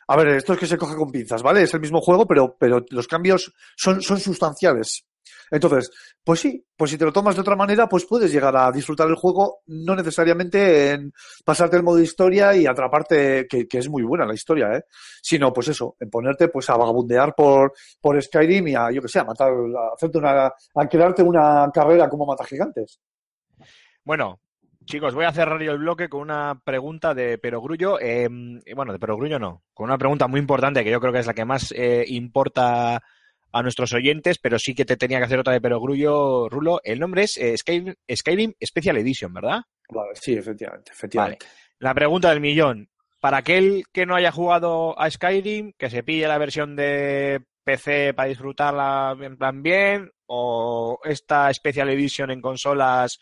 A ver, esto es que se coge con pinzas, ¿vale? Es el mismo juego, pero, pero los cambios son, son sustanciales. Entonces, pues sí, pues si te lo tomas de otra manera, pues puedes llegar a disfrutar el juego, no necesariamente en pasarte el modo historia y atraparte, que, que es muy buena la historia, ¿eh? Sino, pues eso, en ponerte pues a vagabundear por, por Skyrim y a, yo que sé, a matar, a hacerte una, a crearte una carrera como mata gigantes. Bueno, chicos, voy a cerrar yo el bloque con una pregunta de Perogrullo. eh, bueno, de Perogrullo no, con una pregunta muy importante que yo creo que es la que más eh, importa a nuestros oyentes, pero sí que te tenía que hacer otra de Perogrullo, Rulo. El nombre es eh, Skyrim, Skyrim Special Edition, ¿verdad? Vale, sí, efectivamente, efectivamente. La pregunta del millón. Para aquel que no haya jugado a Skyrim, que se pille la versión de PC para disfrutarla en plan bien, o esta Special Edition en consolas,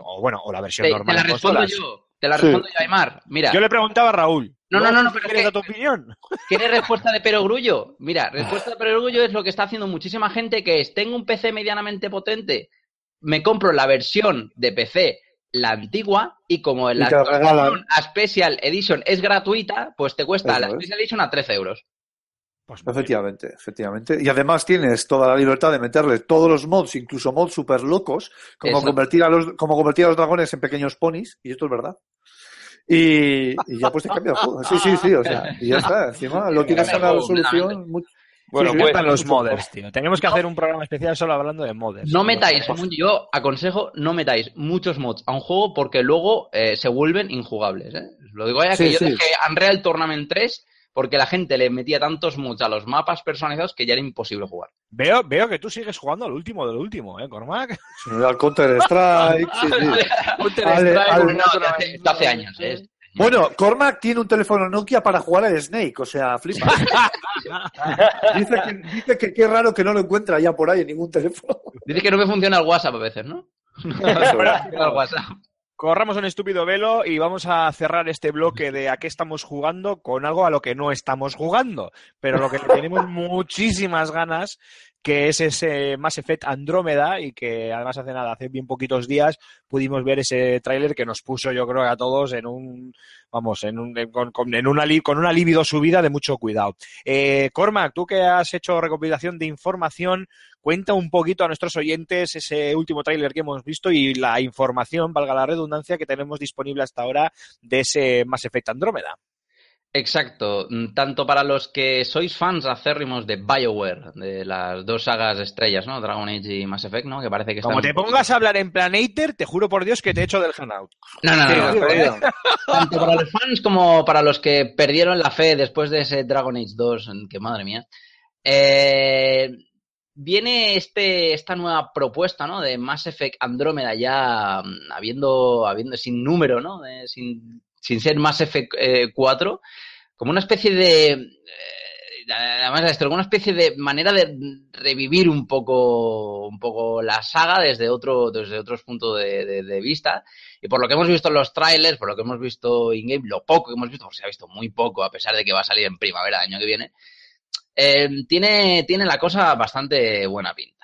o bueno, o la versión Te, te normal la en respondo consolas. yo. Te la Sí. respondo yo, Aymar. Mira, Yo le preguntaba a Raúl. No, no, no, no, pero ¿Quieres que- tu opinión? ¿quieres respuesta de perogrullo? Mira, respuesta de perogrullo es lo que está haciendo muchísima gente que es, tengo un PC medianamente potente, me compro la versión de PC, la antigua, y como la te la regalan. actualización a Special Edition es gratuita, pues te cuesta Eso la es. Special Edition a 13 euros. Pues Efectivamente, efectivamente. Y además tienes toda la libertad de meterle todos los mods, incluso mods super locos, como Eso. convertir a los, como convertir a los dragones en pequeños ponis, y esto es verdad. Y, y ya pues te cambia el juego. Sí, sí, sí, o sea, y ya está. Encima lo tienes a una resolución muy... Bueno, Sí, sí, los mucho modders, tío. Tenemos que hacer un programa especial solo hablando de modders. No metáis, yo aconsejo, no metáis muchos mods a un juego porque luego eh, se vuelven injugables. ¿eh? Lo digo ya Sí, que yo dejé Unreal Tournament 3 porque la gente le metía tantos mods a los mapas personalizados que ya era imposible jugar. Veo, veo que tú sigues jugando al último del último, ¿eh, Cormac? Al Counter Strike. sí, sí. Ale- al- No, ya hace, esto hace años. ¿eh? Bueno, Cormac tiene un teléfono Nokia para jugar al Snake, o sea, flipa. dice, que, dice que qué raro que no lo encuentra ya por ahí en ningún teléfono. Dice que no me funciona el WhatsApp a veces, ¿no? el WhatsApp. Corramos un estúpido velo y vamos a cerrar este bloque de a qué estamos jugando con algo a lo que no estamos jugando, pero lo que tenemos muchísimas ganas, que es ese Mass Effect Andrómeda y que además hace nada, hace bien poquitos días pudimos ver ese tráiler que nos puso yo creo a todos en un, vamos, en un, con, en una, con una libido subida de mucho cuidado. Eh, Cormac, tú que has hecho recopilación de información, cuenta un poquito a nuestros oyentes ese último tráiler que hemos visto y la información, valga la redundancia, que tenemos disponible hasta ahora de ese Mass Effect Andrómeda. Exacto. Mm, Tanto para los que sois fans acérrimos de BioWare, de las dos sagas estrellas, ¿no? Dragon Age y Mass Effect, ¿no? Que parece que están... Como te pongas a hablar en Planator, te juro por Dios que te echo del Hanout. No, no, no. No. despedido. Tanto para los fans como para los que perdieron la fe después de ese Dragon Age 2, en que madre mía. Eh, viene este, esta nueva propuesta, ¿no? De Mass Effect Andrómeda ya mm, habiendo, habiendo sin número, ¿no? De- sin, sin ser Mass Effect eh, 4, como una especie de... además de esto, como una especie de manera de revivir un poco, un poco la saga desde otro, desde otros puntos de, vista. Y por lo que hemos visto en los trailers, por lo que hemos visto in-game, lo poco que hemos visto, porque se ha visto muy poco, a pesar de que va a salir en primavera del año que viene, eh, tiene, tiene la cosa bastante buena pinta.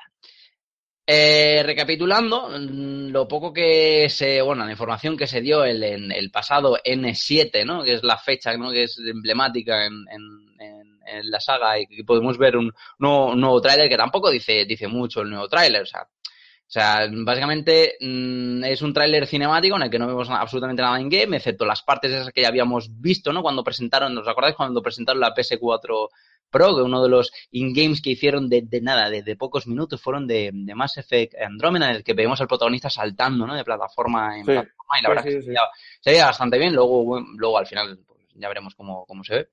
Eh, recapitulando, mm, lo poco que se, bueno, la información que se dio el, en el pasado N7, ¿no? Que es la fecha, ¿no? Que es emblemática en, en- en- en la saga y que podemos ver un nuevo, un nuevo tráiler que tampoco dice, dice mucho el nuevo tráiler, o sea, O sea, básicamente mm, es un tráiler cinemático en el que no vemos absolutamente nada en game, excepto las partes esas que ya habíamos visto, ¿no? Cuando presentaron, ¿os acordáis cuando presentaron la PS4 Pro? Que uno de los in-games que hicieron de, de nada, de, de pocos minutos, fueron de, de Mass Effect Andromeda, en el que vemos al protagonista saltando, ¿no? De plataforma en Sí. plataforma, y la Sí, verdad sí, que se veía, se veía bastante bien. Luego, luego al final, pues, ya veremos cómo, cómo se ve.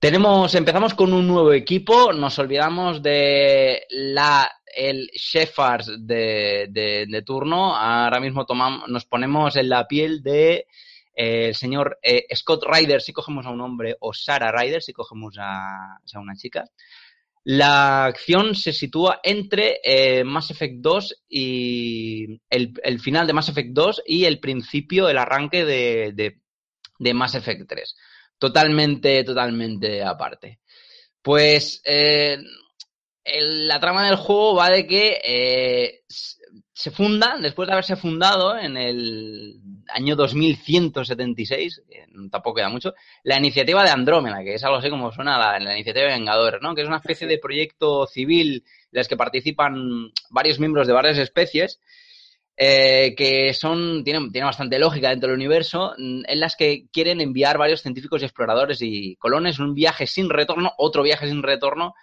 Tenemos, empezamos con un nuevo equipo, nos olvidamos de la el Shepard de, de, de turno, ahora mismo tomamos, nos ponemos en la piel de el señor eh, Scott Ryder si cogemos a un hombre o Sarah Ryder si cogemos a, a una chica. La acción se sitúa entre eh, Mass Effect 2 y el, el final de Mass Effect 2 y el principio, el arranque de, de, de Mass Effect 3 totalmente, totalmente aparte. Pues eh, la trama del juego va de que eh, se funda, después de haberse fundado en el año 2176, que tampoco queda mucho, la iniciativa de Andrómeda, que es algo así como suena la, la iniciativa de Vengadores, ¿no? que es una especie de proyecto civil en las que participan varios miembros de varias especies eh, que son, tienen, tienen bastante lógica dentro del universo, mm, en las que quieren enviar varios científicos y exploradores y colones un viaje sin retorno, otro viaje sin retorno,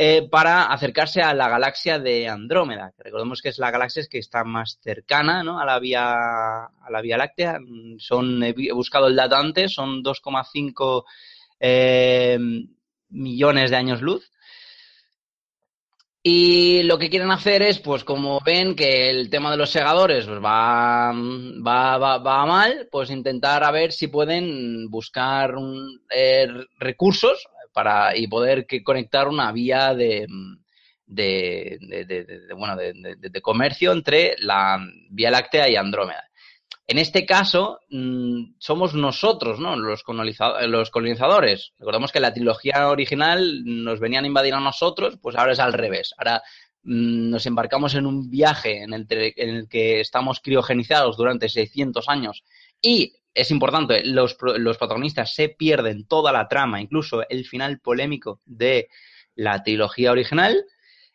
eh, para acercarse a la galaxia de Andrómeda, recordemos que es la galaxia que está más cercana ¿no? a, la vía, a la Vía Láctea. Son, he buscado el dato antes, son 2,5 eh, millones de años luz. Y lo que quieren hacer es, pues como ven que el tema de los segadores pues, va, va, va, mal, pues intentar a ver si pueden buscar eh, recursos para y poder conectar una vía de, de, de, de- de- bueno, de, comercio entre la Vía Láctea y Andrómeda. En este caso, mm, somos nosotros, ¿no? Los, coloniza- los colonizadores. Recordemos que la trilogía original nos venían a invadir a nosotros, pues ahora es al revés. Ahora mm, nos embarcamos en un viaje en el, en el que estamos criogenizados durante 600 años y es importante, los, pro- los protagonistas se pierden toda la trama, incluso el final polémico de la trilogía original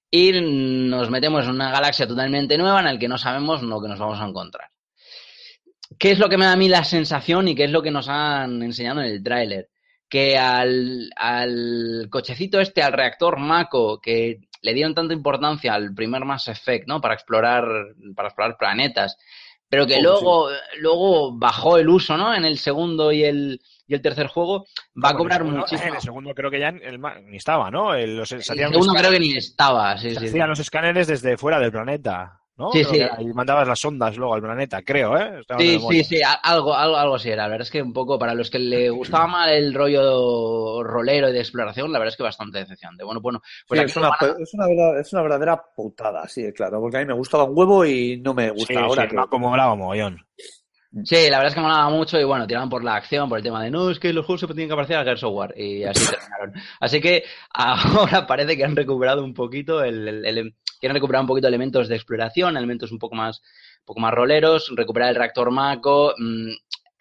y nos metemos en una galaxia totalmente nueva en la que no sabemos lo que nos vamos a encontrar. ¿Qué es lo que me da a mí la sensación y qué es lo que nos han enseñado en el tráiler? Que al, al cochecito este, al reactor Mako, que le dieron tanta importancia al primer Mass Effect, ¿no? Para explorar, para explorar planetas, pero que Oh, luego, luego bajó el uso, ¿no? En el segundo y el, y el tercer juego, va a Bueno, cobrar muchísimo. En el segundo creo que ya el ni estaba, ¿no? El- los, El segundo creo que ni estaba, sí, se sí. hacían los escáneres desde fuera del planeta, ¿no? Sí, Creo sí. Y mandabas las ondas luego al planeta, creo, ¿eh? Estaba Sí, sí, sí, algo, algo, algo así era. La verdad es que un poco para los que le gustaba mal el rollo rolero y de exploración, la verdad es que bastante decepcionante. Bueno, bueno, pues Sí, es, una, van es, una verdad- es una verdadera putada, sí, claro, porque a mí me gustaba un huevo y no me gusta Sí, ahora. sí, que- no, como molaba mogollón. Sí, la verdad es que molaba mucho y bueno, tiraban por la acción, por el tema de no, es que los juegos se tienen que parecer a Gears of y así terminaron. Así que ahora parece que han recuperado un poquito el, el- el- quieren recuperar un poquito elementos de exploración, elementos un poco más, un poco más roleros, recuperar el reactor Mako, mm,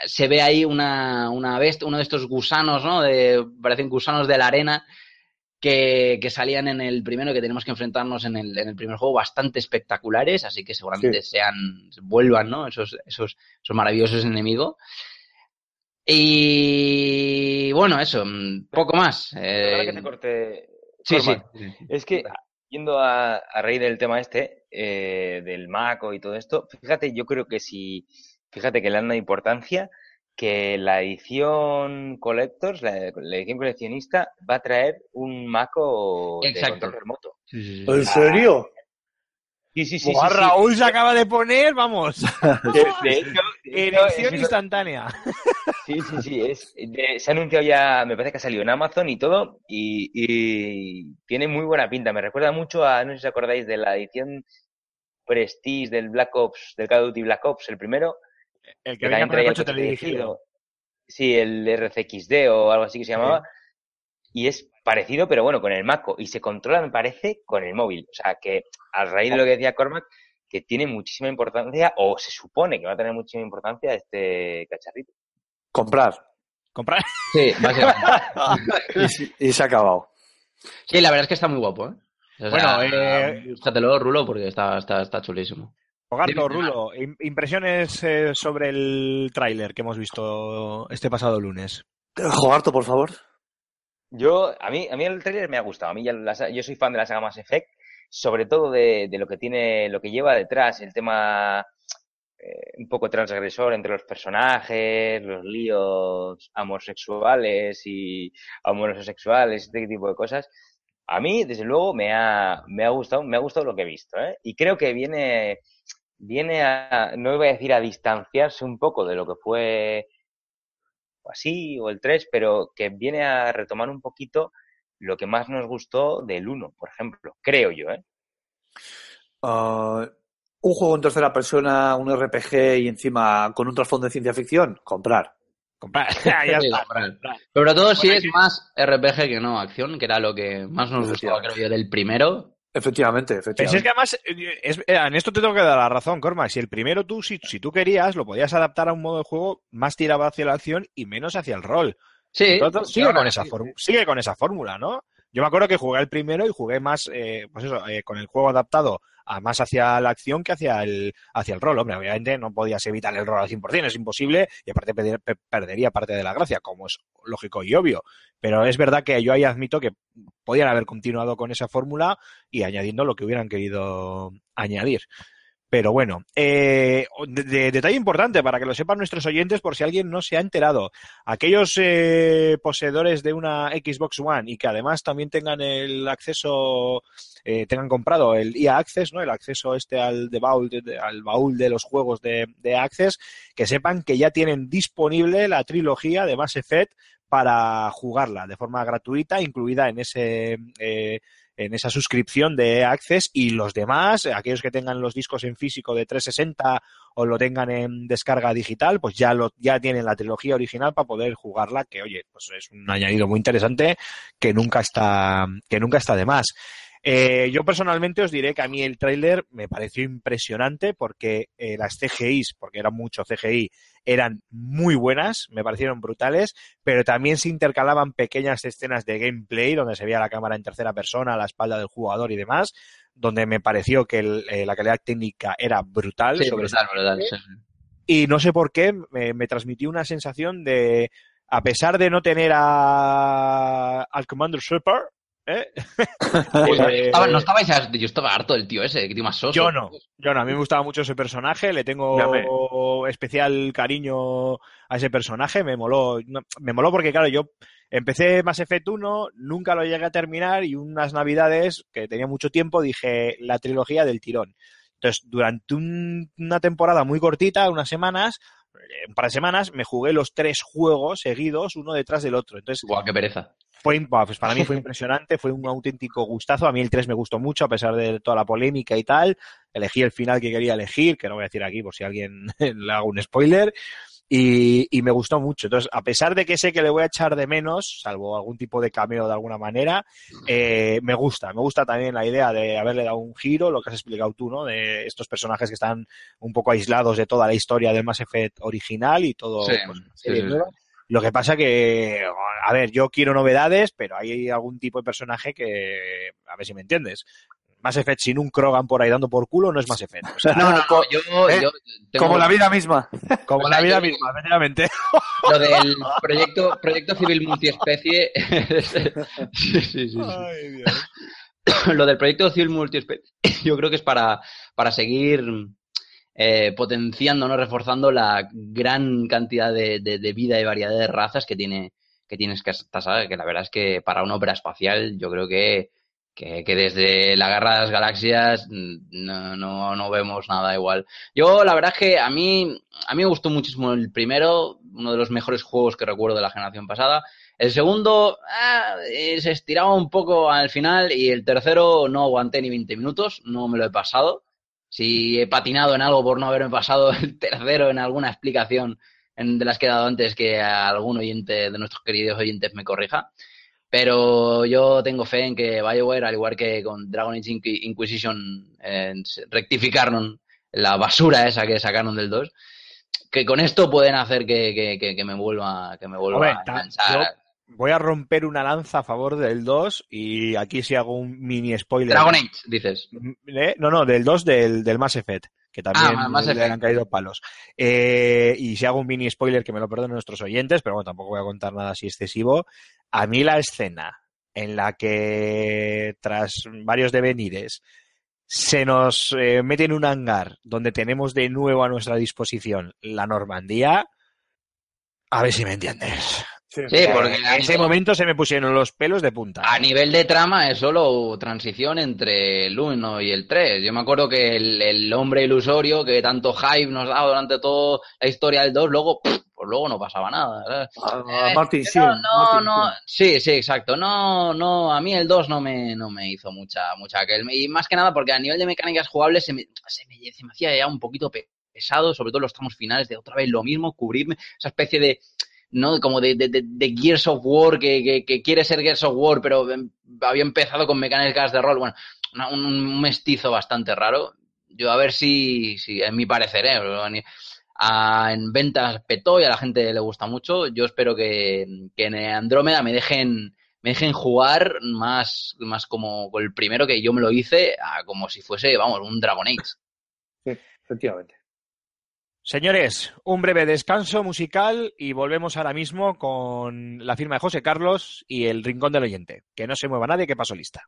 se ve ahí una, una bestia, uno de estos gusanos, ¿no? De, parecen gusanos de la arena que, que salían en el primero que tenemos que enfrentarnos en el, en el primer juego bastante espectaculares, así que seguramente sean, vuelvan, ¿no? Esos, esos, esos maravillosos enemigos. Y bueno, eso, mm, poco más. Eh, que te corte. sí, sí. Es que, yendo a, a raíz del tema este, eh, del Maco y todo esto, fíjate, yo creo que si, fíjate que le dan una importancia que la edición Collectors, la, la edición coleccionista, va a traer un Maco de Exacto. control remoto. Sí, sí, sí. ¿En serio? Sí, sí, sí. Buah, sí, sí. Raúl se acaba de poner, vamos, De, de hecho, de hecho, erección es- instantánea. Sí, sí, sí. Es, de- se ha anunciado ya, me parece que ha salido en Amazon y todo, y, y tiene muy buena pinta. Me recuerda mucho a, no sé si os acordáis de la edición Prestige del Black Ops, del Call of Duty Black Ops, el primero, El que que venía con el coche teledirigido. Sí, el RCXD o algo así que se llamaba. Y es parecido, pero bueno, con el Maco. Y se controla, me parece, con el móvil. O sea, que a raíz de lo que decía Cormac, que tiene muchísima importancia, o se supone que va a tener muchísima importancia este cacharrito. Comprar. Comprar. Sí. Y, y se ha acabado. Sí, la verdad es que está muy guapo, ¿eh? O sea, Bueno, eh, búscatelo, Rulo, porque está, está, está chulísimo. Hogarto, Rulo, im- impresiones eh, sobre el tráiler que hemos visto este pasado lunes. Jogarto, por favor. Yo, a mí, a mí el trailer me ha gustado. A mí ya la yo soy fan de la saga Mass Effect, sobre todo de, de lo que tiene, lo que lleva detrás, el tema eh, un poco transgresor entre los personajes, los líos homosexuales y homosexuales, este tipo de cosas. A mí, desde luego, me ha, me ha gustado, me ha gustado lo que he visto, ¿eh? Y creo que viene, viene a, no voy a decir a distanciarse un poco de lo que fue o así, o el 3, pero que viene a retomar un poquito lo que más nos gustó del 1, por ejemplo, creo yo, ¿eh? Ah, un juego en tercera persona, un RPG y encima con un trasfondo de ciencia ficción, comprar. Comprar. ya Sí, está. comprar. Sobre todo si Bueno, es que- más RPG que no acción, que era lo que más nos gustaba, creo yo, del primero. Efectivamente, efectivamente. es que además, eh, es- eh, en esto te tengo que dar la razón, Cormac. Si el primero tú, si, si tú querías, lo podías adaptar a un modo de juego más tirado hacia la acción y menos hacia el rol. Sí, Entonces, sigue, con esa sí, sigue con esa fórmula, ¿no? Yo me acuerdo que jugué el primero y jugué más, eh, pues eso, eh, con el juego adaptado a más hacia la acción que hacia el, hacia el rol. Hombre, obviamente no podías evitar el rol al 100%, es imposible y aparte pe- pe- perdería parte de la gracia, como es lógico y obvio. Pero es verdad que yo ahí admito que podían haber continuado con esa fórmula y añadiendo lo que hubieran querido añadir. Pero bueno, eh, de- de- detalle importante para que lo sepan nuestros oyentes por si alguien no se ha enterado. Aquellos eh, poseedores de una Xbox One y que además también tengan el acceso, eh, tengan comprado el EA Access, ¿no? El acceso este al, de baúl, de- al baúl de los juegos de, de Access, que sepan que ya tienen disponible la trilogía de Mass Effect para jugarla de forma gratuita, incluida en ese eh, en esa suscripción de Access y los demás, aquellos que tengan los discos en físico de 360 o lo tengan en descarga digital, pues ya lo ya tienen la trilogía original para poder jugarla, que oye, pues es un añadido muy interesante que nunca está que nunca está de más. Eh, yo personalmente os diré que a mí el tráiler me pareció impresionante porque eh, las CGIs, porque era mucho CGI, eran muy buenas, me parecieron brutales, pero también se intercalaban pequeñas escenas de gameplay donde se veía la cámara en tercera persona, a la espalda del jugador y demás, donde me pareció que el- eh, la calidad técnica era brutal. Sí, sobre brutal, brutal, sí. y no sé por qué me, me transmitió una sensación de, a pesar de no tener a, al Commander Shepard, ¿eh? Pues, Eh, estaba- no estabais, yo estaba harto del tío ese, que tío más soso. yo no, yo no, a mí me gustaba mucho ese personaje, le tengo especial cariño a ese personaje, me moló, me moló porque claro, yo empecé Mass Effect 1, nunca lo llegué a terminar y unas navidades que tenía mucho tiempo dije la trilogía del tirón. Entonces, durante un- una temporada muy cortita, unas semanas, un par de semanas, me jugué los tres juegos seguidos, uno detrás del otro. Entonces, Buah, qué pereza. fue, pues para mí fue impresionante, fue un auténtico gustazo. A mí el 3 me gustó mucho, a pesar de toda la polémica y tal. Elegí el final que quería elegir, que no voy a decir aquí por si alguien le hago un spoiler. Y, y me gustó mucho. Entonces, a pesar de que sé que le voy a echar de menos, salvo algún tipo de cameo de alguna manera, eh, me gusta. Me gusta también la idea de haberle dado un giro, lo que has explicado tú, ¿no? De estos personajes que están un poco aislados de toda la historia del Mass Effect original y todo. Sí, pues, sí, sí. Lo que pasa que, a ver, yo quiero novedades, pero hay algún tipo de personaje que, a ver si me entiendes. Mass Effect sin un Krogan por ahí dando por culo no es Mass Effect. O sea, No, no, no, co- yo, eh, yo tengo Como la vida misma. como la vida yo- misma, efectivamente. lo del proyecto, proyecto civil multiespecie. sí, sí, sí, sí. lo del proyecto civil multiespecie, yo creo que es para, para seguir eh, potenciando, ¿no? reforzando la gran cantidad de, de- de vida y variedad de razas que tiene que tienes que esta saga, que la verdad es que para una ópera espacial yo creo que, que, desde la guerra de las galaxias mm, no, no, no vemos nada igual. Yo la verdad es que a mí, a mí me gustó muchísimo el primero, uno de los mejores juegos que recuerdo de la generación pasada. El segundo ah, se estiraba un poco al final y el tercero no aguanté ni 20 minutos, no me lo he pasado. Si he patinado en algo por no haberme pasado el tercero en alguna explicación de las que he dado antes, que algún oyente de nuestros queridos oyentes me corrija. Pero yo tengo fe en que BioWare, al igual que con Dragon Age Inqui- Inquisition, eh, rectificaron la basura esa que sacaron del 2, que con esto pueden hacer que, que- que- que me vuelva, que me vuelva Hombre, a enganchar. voy a romper una lanza a favor del 2 y aquí sí hago un mini spoiler. Dragon Age, dices. ¿Eh? No, no, del 2 del, del Mass Effect, que también Ah, le han caído palos. Eh, y si hago un mini spoiler que me lo perdonen nuestros oyentes, pero bueno, tampoco voy a contar nada así excesivo. A mí la escena en la que tras varios devenires se nos eh, mete en un hangar donde tenemos de nuevo a nuestra disposición la Normandía, a ver si me entiendes. Sí, porque En ese momento se me pusieron los pelos de punta. A nivel de trama es solo transición entre el 1 y el 3. Yo me acuerdo que el, el hombre ilusorio que tanto hype nos daba durante toda la historia del 2, luego, pff, pues luego no pasaba nada. ¿sabes? A Eh, Martin no, no, Martin no, Sheen. sí, sí, exacto. No, no, a mí el 2 no me, no me hizo mucha, mucha Y más que nada porque a nivel de mecánicas jugables se me, se me, se me hacía ya un poquito pe- pesado, sobre todo en los tramos finales, de otra vez lo mismo, cubrirme, esa especie de, ¿no? Como de, de, de, Gears of War, que, que, que quiere ser Gears of War, pero em- había empezado con mecánicas de rol. Bueno, un, mestizo bastante raro. Yo a ver si, si en mi parecer, ¿eh? a- en ventas petó y a la gente le gusta mucho. Yo espero que, que en Andrómeda me dejen me dejen jugar más, más como el primero que yo me lo hice, como si fuese, vamos, un Dragon Age. Sí, efectivamente. Señores, un breve descanso musical y volvemos ahora mismo con la firma de José Carlos y el Rincón del Oyente. Que no se mueva nadie, que paso lista.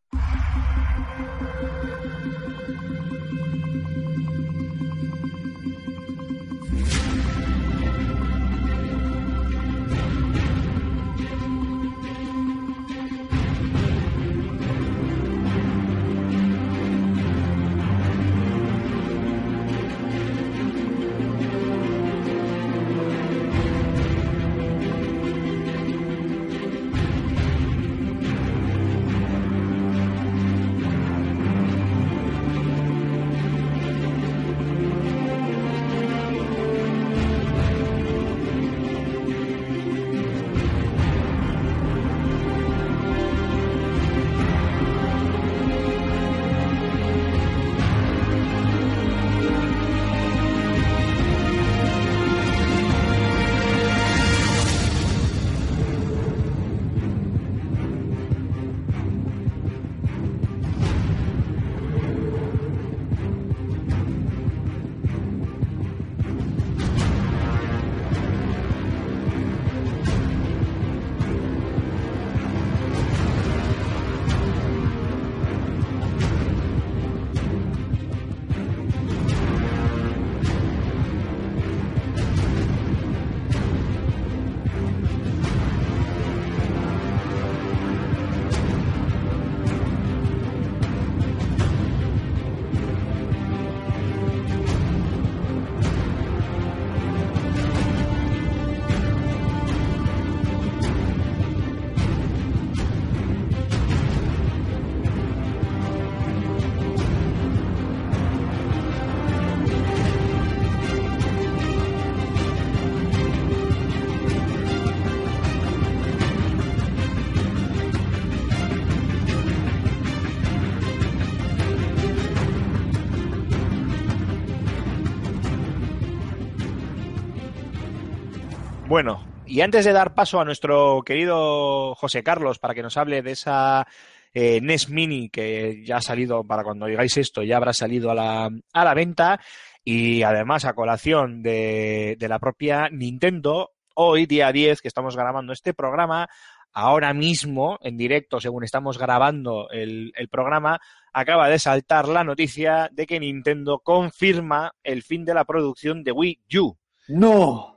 Bueno, y antes de dar paso a nuestro querido José Carlos para que nos hable de esa eh, NES Mini que ya ha salido, para cuando digáis esto, ya habrá salido a la, a la venta y además a colación de, de la propia Nintendo, hoy día 10 que estamos grabando este programa, ahora mismo en directo, según estamos grabando el, el programa, acaba de saltar la noticia de que Nintendo confirma el fin de la producción de Wii U. No.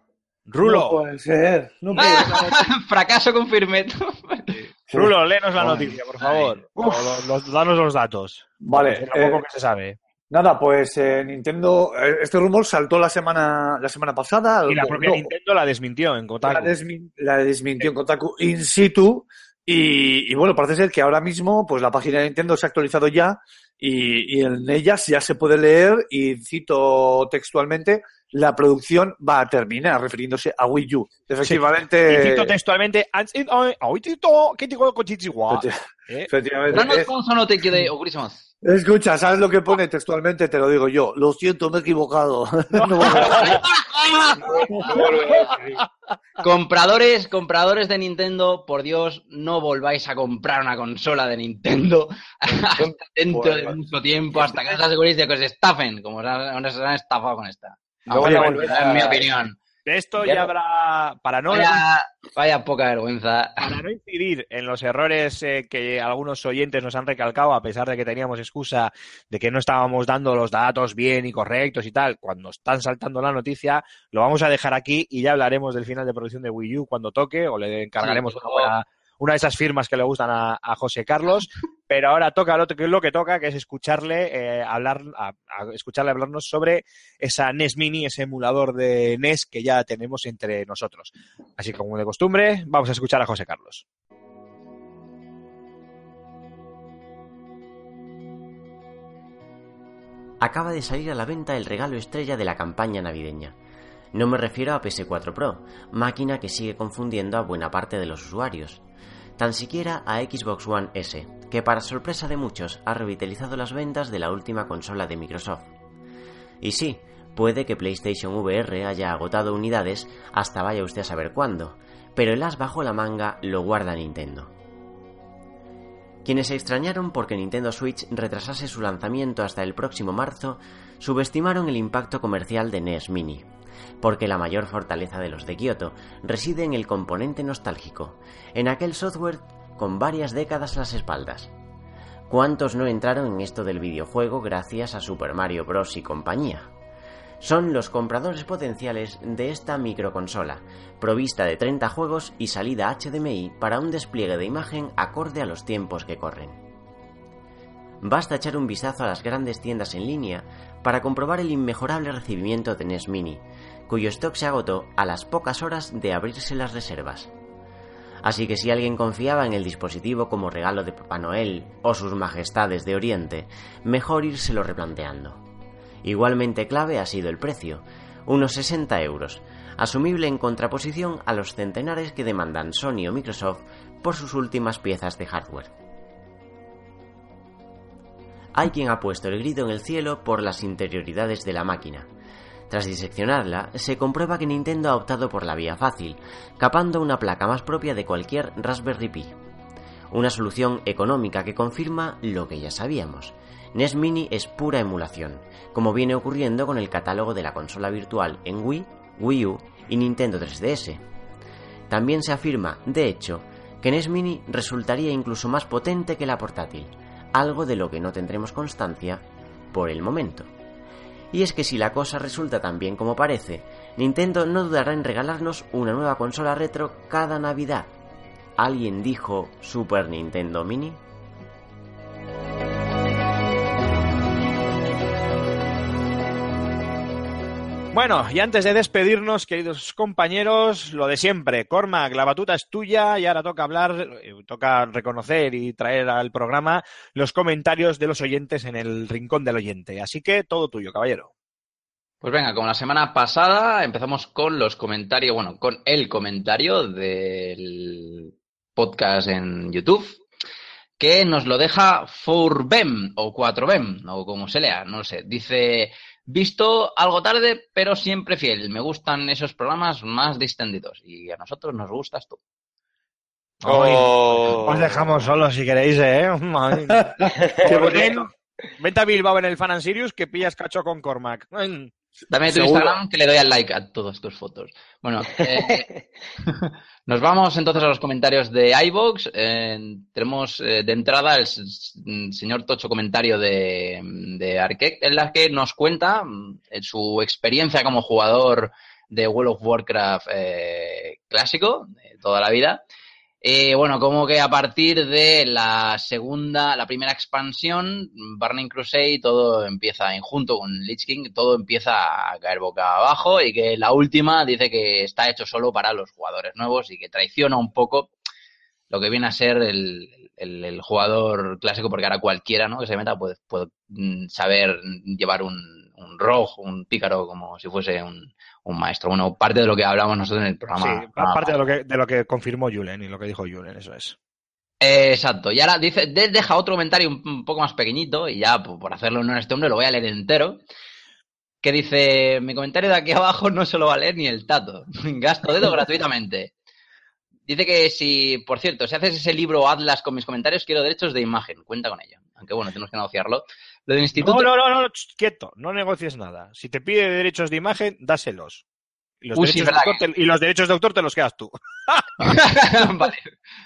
Rulo, No puede ser. No puede ser. Fracaso confirmé. Rulo, léenos la noticia, por favor. Los- danos los datos. Vale, lo poco eh, que se sabe. Nada, pues eh, Nintendo, eh, este rumor saltó la semana, la semana pasada. Y la propia no, Nintendo la desmintió en la, Kotaku. desmin- la desmintió en Kotaku in situ. Y, y bueno, parece ser que ahora mismo, pues la página de Nintendo se ha actualizado ya y, y en ellas ya se puede leer, y cito textualmente, la producción va a terminar, refiriéndose a Wii U. Efectivamente. Sí. Y cito textualmente, Escucha, ¿sabes lo que pone textualmente? Te lo digo yo. Lo siento, me he equivocado. No. compradores, compradores de Nintendo, por Dios, no volváis a comprar una consola de Nintendo hasta dentro de mucho tiempo, hasta que os aseguréis de que os estafen, como os han, os han estafado con esta. No van a Vaya, volver en mi opinión. De esto Ya ya no- habrá, para no, Vaya, vaya poca vergüenza. para no incidir en los errores eh, que algunos oyentes nos han recalcado, a pesar de que teníamos excusa de que no estábamos dando los datos bien y correctos y tal, cuando están saltando la noticia, lo vamos a dejar aquí y ya hablaremos del final de producción de Wii U cuando toque, o le encargaremos Sí, una, buena- una de esas firmas que le gustan a, José Carlos, pero ahora toca lo, que- lo que toca, que es escucharle eh, hablar, escucharle hablarnos sobre esa NES Mini, ese emulador de NES que ya tenemos entre nosotros. Así que, como de costumbre, vamos a escuchar a José Carlos. acaba de salir a la venta el regalo estrella de la campaña navideña. No me refiero a PS4 Pro, máquina que sigue confundiendo a buena parte de los usuarios. Tan siquiera a Xbox One S, que para sorpresa de muchos ha revitalizado las ventas de la última consola de Microsoft. Y sí, puede que PlayStation VR haya agotado unidades hasta vaya usted a saber cuándo, pero el as bajo la manga lo guarda Nintendo. Quienes se extrañaron porque Nintendo Switch retrasase su lanzamiento hasta el próximo marzo, subestimaron el impacto comercial de NES Mini, porque la mayor fortaleza de los de Kyoto reside en el componente nostálgico, en aquel software con varias décadas a las espaldas. ¿Cuántos no entraron en esto del videojuego gracias a Super Mario Bros. y compañía? Son los compradores potenciales de esta microconsola, provista de 30 juegos y salida HDMI para un despliegue de imagen acorde a los tiempos que corren. Basta echar un vistazo a las grandes tiendas en línea para comprobar el inmejorable recibimiento de NES Mini, cuyo stock se agotó a las pocas horas de abrirse las reservas. Así que si alguien confiaba en el dispositivo como regalo de Papá Noel o sus majestades de Oriente, mejor írselo replanteando. Igualmente clave ha sido el precio, unos 60 euros, asumible en contraposición a los centenares que demandan Sony o Microsoft por sus últimas piezas de hardware. Hay quien ha puesto el grito en el cielo por las interioridades de la máquina. Tras diseccionarla, se comprueba que Nintendo ha optado por la vía fácil, capando una placa más propia de cualquier Raspberry Pi. Una solución económica que confirma lo que ya sabíamos. NES Mini es pura emulación, como viene ocurriendo con el catálogo de la consola virtual en Wii, Wii U y Nintendo 3DS. También se afirma, de hecho, que NES Mini resultaría incluso más potente que la portátil, algo de lo que no tendremos constancia por el momento. Y es que si la cosa resulta tan bien como parece, Nintendo no dudará en regalarnos una nueva consola retro cada Navidad. ¿Alguien dijo Super Nintendo Mini? Bueno, y antes de despedirnos, queridos compañeros, lo de siempre. Cormac, la batuta es tuya y ahora toca hablar, eh, toca reconocer y traer al programa los comentarios de los oyentes en el rincón del oyente. Así que todo tuyo, caballero. Pues venga, como la semana pasada, empezamos con los comentarios, bueno, con el comentario del podcast en YouTube, que nos lo deja 4BEM o 4BEM, o como se lea, no lo sé. Dice, visto algo tarde, pero siempre fiel. Me gustan esos programas más distendidos y a nosotros nos gustas tú. Oh. Os dejamos solos si queréis, ¿eh? Vente a Bilbao en el Fan and Sirius que pillas cacho con Cormac. Ay. Dame tu Seguro. Instagram que le doy al like a todas tus fotos. Bueno, eh, nos vamos entonces a los comentarios de iVoox. Eh, tenemos eh, de entrada el s- señor Tocho comentario de, de Arquette, en la que nos cuenta mm, su experiencia como jugador de World of Warcraft eh, clásico, de toda la vida. Eh, bueno, como que a partir de la segunda, la primera expansión, Burning Crusade, todo empieza, junto con Lich King, todo empieza a caer boca abajo y que la última dice que está hecho solo para los jugadores nuevos y que traiciona un poco lo que viene a ser el, jugador clásico, porque ahora cualquiera ¿no? que se meta puede, puede mm, saber llevar un, un rogue, un pícaro, como si fuese un, un maestro. Bueno, parte de lo que hablamos nosotros en el programa. Sí, parte de lo, que, de lo que confirmó Julen y lo que dijo Julen, eso es. Eh, exacto. Y ahora dice, de- deja otro comentario un, un poco más pequeñito, y ya por, por hacerle honor a este hombre lo voy a leer entero. que dice, mi comentario de aquí abajo no se lo va a leer ni el tato. Gasto dedo gratuitamente. Dice que si, por cierto, si haces ese libro Atlas con mis comentarios, quiero derechos de imagen. Cuenta con ello. Aunque bueno, tenemos que negociarlo. Lo del instituto... No, no, no, no, quieto, no negocies nada. Si te pide derechos de imagen, dáselos. Y los, Uy, sí, derechos, de autor te- y los derechos de autor te los quedas tú. vale,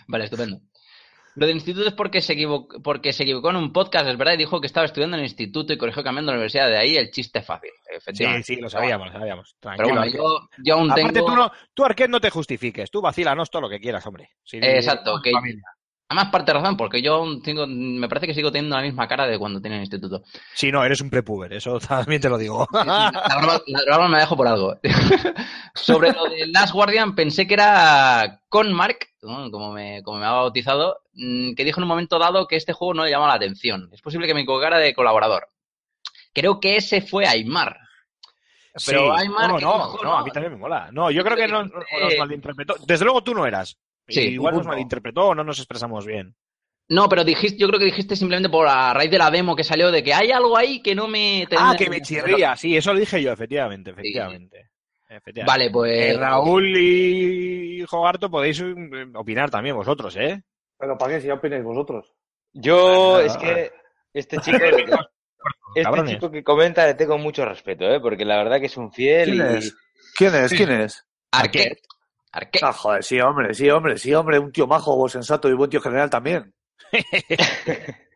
vale, estupendo. Lo del instituto es porque se, equivocó, porque se equivocó en un podcast, es verdad, y dijo que estaba estudiando en el instituto y corrigió cambiando la universidad. De ahí el chiste fácil, Sí, efectivamente. sí, lo sabíamos, lo sabíamos. Pero Tranquilo, bueno, Arquette. yo, yo aún Aparte, tengo... tú, no, tú, Arquette, no te justifiques. Tú vacílanos todo lo que quieras, hombre. Si- Exacto, que- familia. Además, parte de razón, porque yo tengo... Me parece que sigo teniendo la misma cara de cuando tenía el instituto. Sí, no, eres un prepuber, eso también te lo digo. La barba, la barba me la dejo por algo. Sobre lo de Last Guardian, pensé que era Conmark, ¿no? como, me, como me ha bautizado, mm, que dijo en un momento dado que este juego no le llamaba la atención. Es posible que me equivocara de colaborador. Creo que ese fue Aymar. Pero Sí. Aymar... no, no, no, a mí también me mola. No, yo creo que no, Eh, nos malinterpretó. Desde luego tú no eras. Sí, Igual nos malinterpretó o no nos expresamos bien. No, pero dijiste, yo creo que dijiste simplemente por a raíz de la demo que salió de que hay algo ahí que no me... Ah, que me chirría. Sí, eso lo dije yo, efectivamente, efectivamente. Efectivamente. Vale, pues... Eh, Raúl y Jogarto podéis eh, opinar también vosotros, ¿eh? Pero ¿para qué? Si ya opináis vosotros. Yo, Ah, es que este chico, este Cabrones. chico que comenta le tengo mucho respeto, ¿eh? Porque la verdad que es un fiel ¿Quién y... es? ¿Quién es? ¿Quién es? Arquette. Arquette. Ah, joder, sí, hombre, sí, hombre, sí, hombre, un tío majo, sensato y buen tío general también.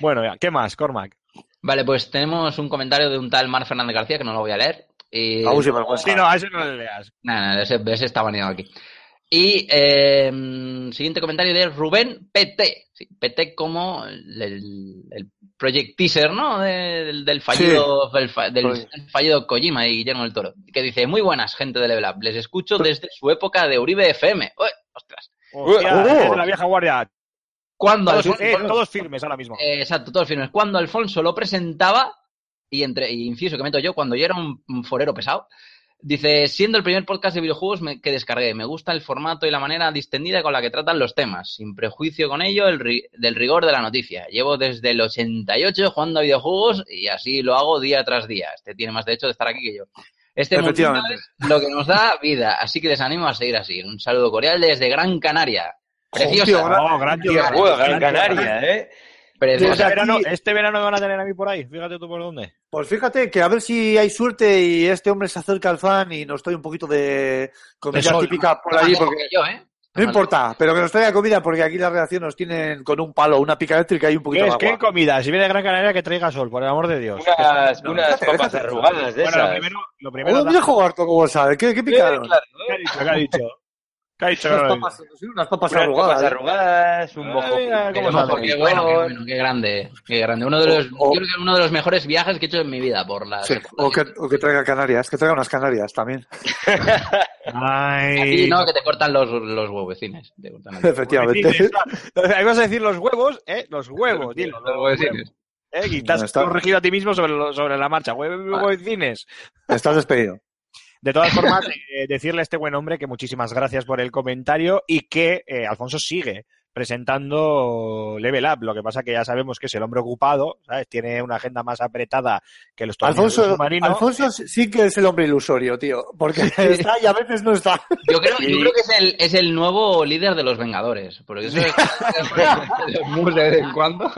Bueno, ya, ¿qué más, Cormac? Vale, pues tenemos un comentario de un tal Mar Fernández García que no lo voy a leer. Y... Vergüenza. Sí, no, a ese no le leas. Nada, nada, ese, ese está baneado aquí. Y eh, siguiente comentario de Rubén PT. Sí, PT como el, el- el Project Teaser, ¿no? Del, del fallido, del, fa- del Sí. fallido Kojima y Guillermo del Toro. Que dice, muy buenas, gente de Level Up. Les escucho desde su época de Uribe FM. Ué, ostras. Hostia, la vieja guardia. Cuando Todos, Alfonso- eh, todos firmes ahora mismo. Eh, exacto, todos firmes. Cuando Alfonso lo presentaba, y entre y inciso que meto yo, cuando yo era un, un forero pesado, dice, siendo el primer podcast de videojuegos me- que descargué, me gusta el formato y la manera distendida con la que tratan los temas, sin prejuicio con ello el ri- del rigor de la noticia. Llevo desde el 88 jugando a videojuegos y así lo hago día tras día. Este tiene más derecho de estar aquí que yo. Este es lo que nos da vida, así que les animo a seguir así. Un saludo cordial desde Gran Canaria. Preciosa. tío, gran- Oh, gran tío. Joder, Gran Canaria, ¿eh? Este verano, este verano me van a tener a mí por ahí. Fíjate tú por dónde. Pues fíjate que a ver si hay suerte y este hombre se acerca al fan y nos trae un poquito de comida De típica por allí, porque yo, ¿eh? no importa, pero que nos traiga comida porque aquí la redacción nos tienen con un palo, una pica eléctrica y un ¿Qué poquito de es? ¿Qué agua. comida? Si viene de Gran Canaria, que traiga sol, por el amor de Dios. Unas, No, unas déjate, papas déjate. arrugadas de Bueno, lo primero, lo primero Oh, mira Jogarto cómo sabe, ¿qué, qué picaron? claro, ¿Qué ha dicho? ¿Qué ha dicho? ¿Qué ha dicho? Unas papas, unas papas Unas arrugadas. papas arrugadas, un mira, Qué, ¿Cómo bueno, sabe? qué bueno, qué bueno, qué grande, qué grande. Uno de los, O- o- yo creo que uno de los mejores viajes que he hecho en mi vida por las. Sí, o que, o que traiga Canarias, que traiga unas Canarias también. Ay. Aquí no, que te cortan los, los huevecines. Te cortan los- Efectivamente. Ahí vas a decir los huevos, ¿eh? Los huevos, dilo. los huevecines. ¿eh? Y te has No, está- corregido a ti mismo sobre, lo- sobre la marcha. Hue- Huevecines. Estás despedido. De todas formas, eh, decirle a este buen hombre que muchísimas gracias por el comentario y que eh, Alfonso sigue presentando Level Up. Lo que pasa que ya sabemos que es el hombre ocupado, ¿sabes? Tiene una agenda más apretada que los Alfonso, submarino. Alfonso sí que es el hombre ilusorio, tío. Porque está y a veces no está. Yo creo, yo creo que es el, es el nuevo líder de los Vengadores. Porque eso es. de vez en cuando.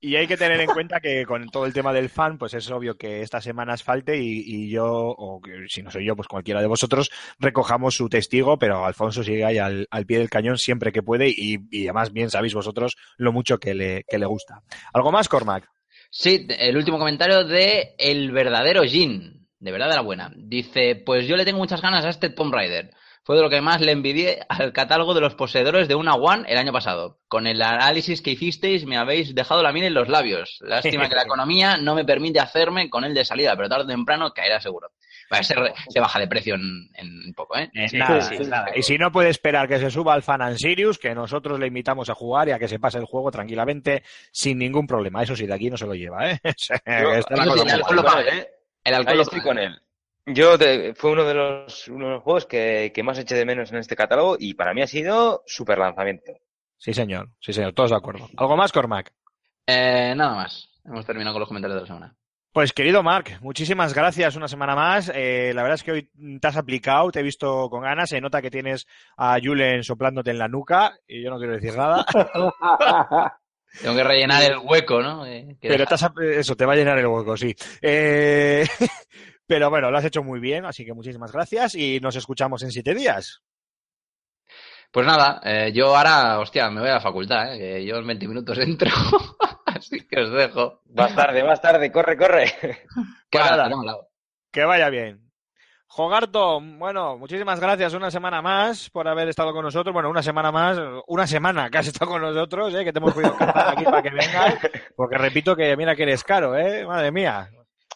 Y hay que tener en cuenta que con todo el tema del fan, pues es obvio que estas semanas falte y, y yo, o que si no soy yo, pues cualquiera de vosotros, recojamos su testigo, pero Alfonso sigue ahí al, al pie del cañón siempre que puede y, y además bien sabéis vosotros lo mucho que le, que le gusta. ¿Algo más, Cormac? Sí, el último comentario de El verdadero Jin. De verdad de la buena. Dice, pues yo le tengo muchas ganas a este Tomb Raider. Fue de lo que más le envidié al catálogo de los poseedores de una One el año pasado. Con el análisis que hicisteis me habéis dejado la miel en los labios. Lástima que la economía no me permite hacerme con él de salida, pero tarde o temprano caerá seguro. Va, se, re- se baja de precio en, en poco, ¿eh? Es Sí, nada, sí, es sí. nada. Y si no puede esperar que se suba al Fan and Sirius, que nosotros le invitamos a jugar y a que se pase el juego tranquilamente sin ningún problema. Eso sí, de aquí no se lo lleva, ¿eh? Está la cosa el alcohol lo paga, ¿eh? El alcohol Ahí lo estoy paga. con él. Yo te- fue uno de los, uno de los juegos que, que más eché de menos en este catálogo y para mí ha sido super lanzamiento. Sí, señor. Sí, señor. Todos de acuerdo. ¿Algo más, Cormac? Eh, nada más. Hemos terminado con los comentarios de la semana. Pues querido Marc, muchísimas gracias una semana más. Eh, la verdad es que hoy te has aplicado, te he visto con ganas, se nota que tienes a Julen soplándote en la nuca y yo no quiero decir nada. Tengo que rellenar el hueco, ¿no? Eh, que Pero te has eso, te va a llenar el hueco, sí. Eh, pero bueno, lo has hecho muy bien, así que muchísimas gracias y nos escuchamos en siete días. Pues nada, eh, yo ahora, hostia, me voy a la facultad, ¿eh? que yo en 20 minutos entro. Así que os dejo. Más tarde, más tarde, corre, corre. Que Pues nada. Que vaya bien. Jogarto, bueno, muchísimas gracias una semana más por haber estado con nosotros. Bueno, una semana más, una semana que has estado con nosotros, ¿eh? que te hemos podido cantar aquí para que vengas. Porque repito que mira que eres caro, ¿eh? Madre mía.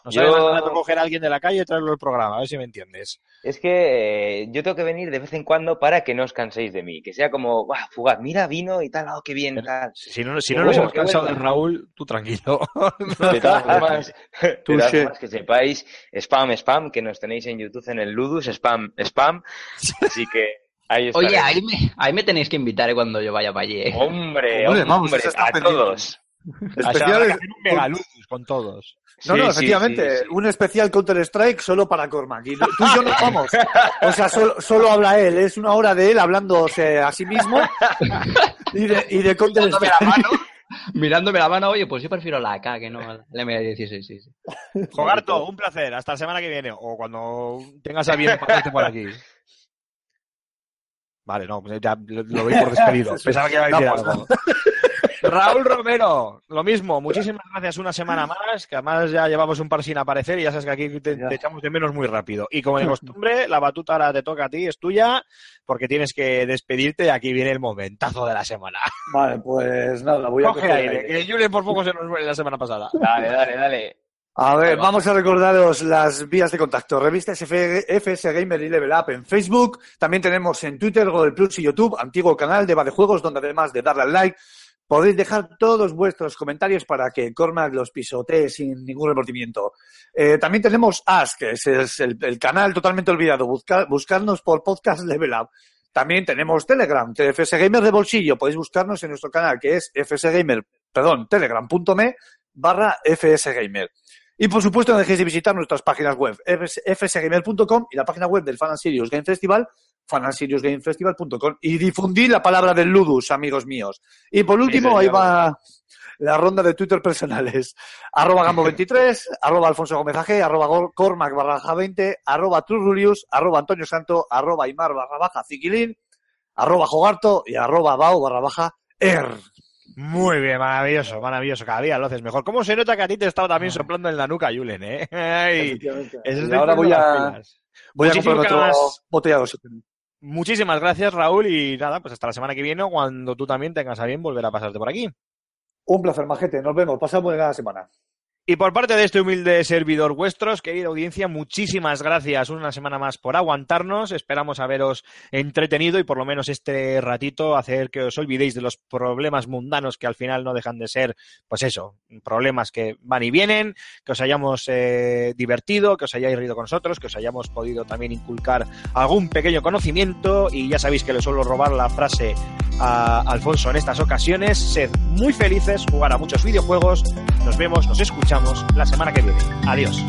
Nos Yo- más barato coger a alguien de la calle y traerlo al programa, a ver si me entiendes. Es que eh, yo tengo que venir de vez en cuando para que no os canséis de mí. Que sea como, ¡buah, fugaz! Mira, vino y tal, oh, qué bien, tal. Si no, si no nos hemos cansado de bueno. Raúl, tú tranquilo. De todas formas, de todas formas, que sepáis, spam, spam, que nos tenéis en YouTube en el Ludus, spam, spam. Así que ahí está. Oye, ahí me, ahí me tenéis que invitar ¿eh? cuando yo vaya para allí. ¿eh? Hombre, Hombre, hombre, vamos, a pendiente. todos. O sea, Especial, habrá que hacer un megaludus con todos. No, no, Sí, efectivamente, sí, sí. un especial Counter Strike solo para Cormac. Y tú y yo no vamos. O sea, solo, solo habla él, es una hora de él hablándose a sí mismo y de, y de Counter Mirándome la Strike. mano, mirándome la mano, oye, pues yo prefiero la AK que no la M16, sí, sí. Jogarto, un placer. Hasta la semana que viene. O cuando tengas a bien pasarte por aquí. Vale, no, pues ya lo, lo doy por despedido. Pensaba que iba a decir No, pues algo. Raúl Romero, lo mismo. Muchísimas gracias una semana más, que además ya llevamos un par sin aparecer y ya sabes que aquí te, echamos de menos muy rápido. Y como de costumbre, la batuta ahora te toca a ti, es tuya, porque tienes que despedirte y aquí viene el momentazo de la semana. Vale, pues nada, voy a Coge coger aire, aire. que Julen por poco se nos muere la semana pasada. Dale, dale, dale. A ver, va. vamos a recordaros las vías de contacto. Revistas FS Gamer y Level Up en Facebook. También tenemos en Twitter, Google Plus y YouTube, antiguo canal de Va de Juegos, donde además de darle al like, podéis dejar todos vuestros comentarios para que Cormac los pisotee sin ningún remordimiento. Eh, también tenemos Ask, que es, el, canal totalmente olvidado. Buscar, buscarnos por Podcast Level Up. También tenemos Telegram, FS Gamer de bolsillo. Podéis buscarnos en nuestro canal, que es FS Gamer, perdón, telegram.me barra FS Gamer. Y por supuesto, no dejéis de visitar nuestras páginas web, fs- fsgamer.com y la página web del Fan and Serious Game Festival, fanandserious.gamefestival.com y difundir la palabra del Ludus, amigos míos. Y por último, ahí va la ronda de Twitter personales. Arroba Gambo23, arroba Alfonso Gómez AG, arroba Cormac barra baja 20, arroba Trurulius, arroba Antonio Santo, arroba Imar barra baja Ziquilín, arroba Jogarto y arroba Bao barra baja Er. Muy bien, maravilloso, maravilloso. Cada día lo haces mejor. ¿Cómo se nota que a ti te estaba también soplando en la nuca, Julen, eh? Ay, Y ahora voy a, voy a comprar otro. Muchísimas gracias, Raúl, y nada, pues hasta la semana que viene, cuando tú también tengas a bien volver a pasarte por aquí. Un placer, majete. Nos vemos. Pasa buena semana. Y por parte de este humilde servidor vuestros, querida audiencia, muchísimas gracias una semana más por aguantarnos. Esperamos haberos entretenido y por lo menos este ratito hacer que os olvidéis de los problemas mundanos que al final no dejan de ser, pues eso, problemas que van y vienen, que os hayamos eh, divertido, que os hayáis reído con nosotros, que os hayamos podido también inculcar algún pequeño conocimiento y ya sabéis que le suelo robar la frase a Alfonso en estas ocasiones. Sed muy felices, jugar a muchos videojuegos. Nos vemos, nos la semana que viene. Adiós.